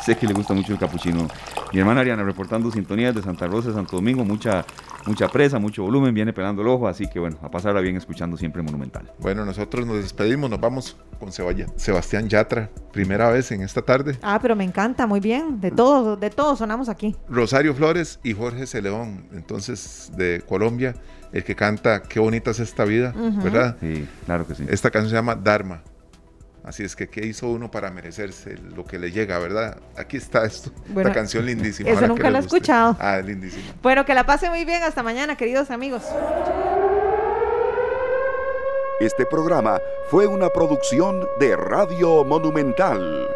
Sé que le gusta mucho el capuchino. Mi hermana Ariana reportando sintonías de Santa Rosa, de Santo Domingo, mucha, mucha presa, mucho volumen, viene pelando el ojo, así que bueno, a pasarla bien escuchando siempre Monumental. Bueno, nosotros nos despedimos, nos vamos con Sebaya- Sebastián Yatra, primera vez en esta tarde. Ah, pero me encanta, muy bien. De todos, de todos sonamos aquí. Rosario Flores y Jorge Celeón, entonces de Colombia, el que canta Qué bonita es esta vida. ¿verdad? Sí, claro que sí. Esta canción se llama Dharma. Así es que, ¿qué hizo uno para merecerse lo que le llega, verdad? Aquí está esto. Bueno, Esta canción lindísima. eso nunca lo he escuchado. Ah, es lindísima. Bueno, que la pase muy bien. Hasta mañana, queridos amigos. Este programa fue una producción de Radio Monumental.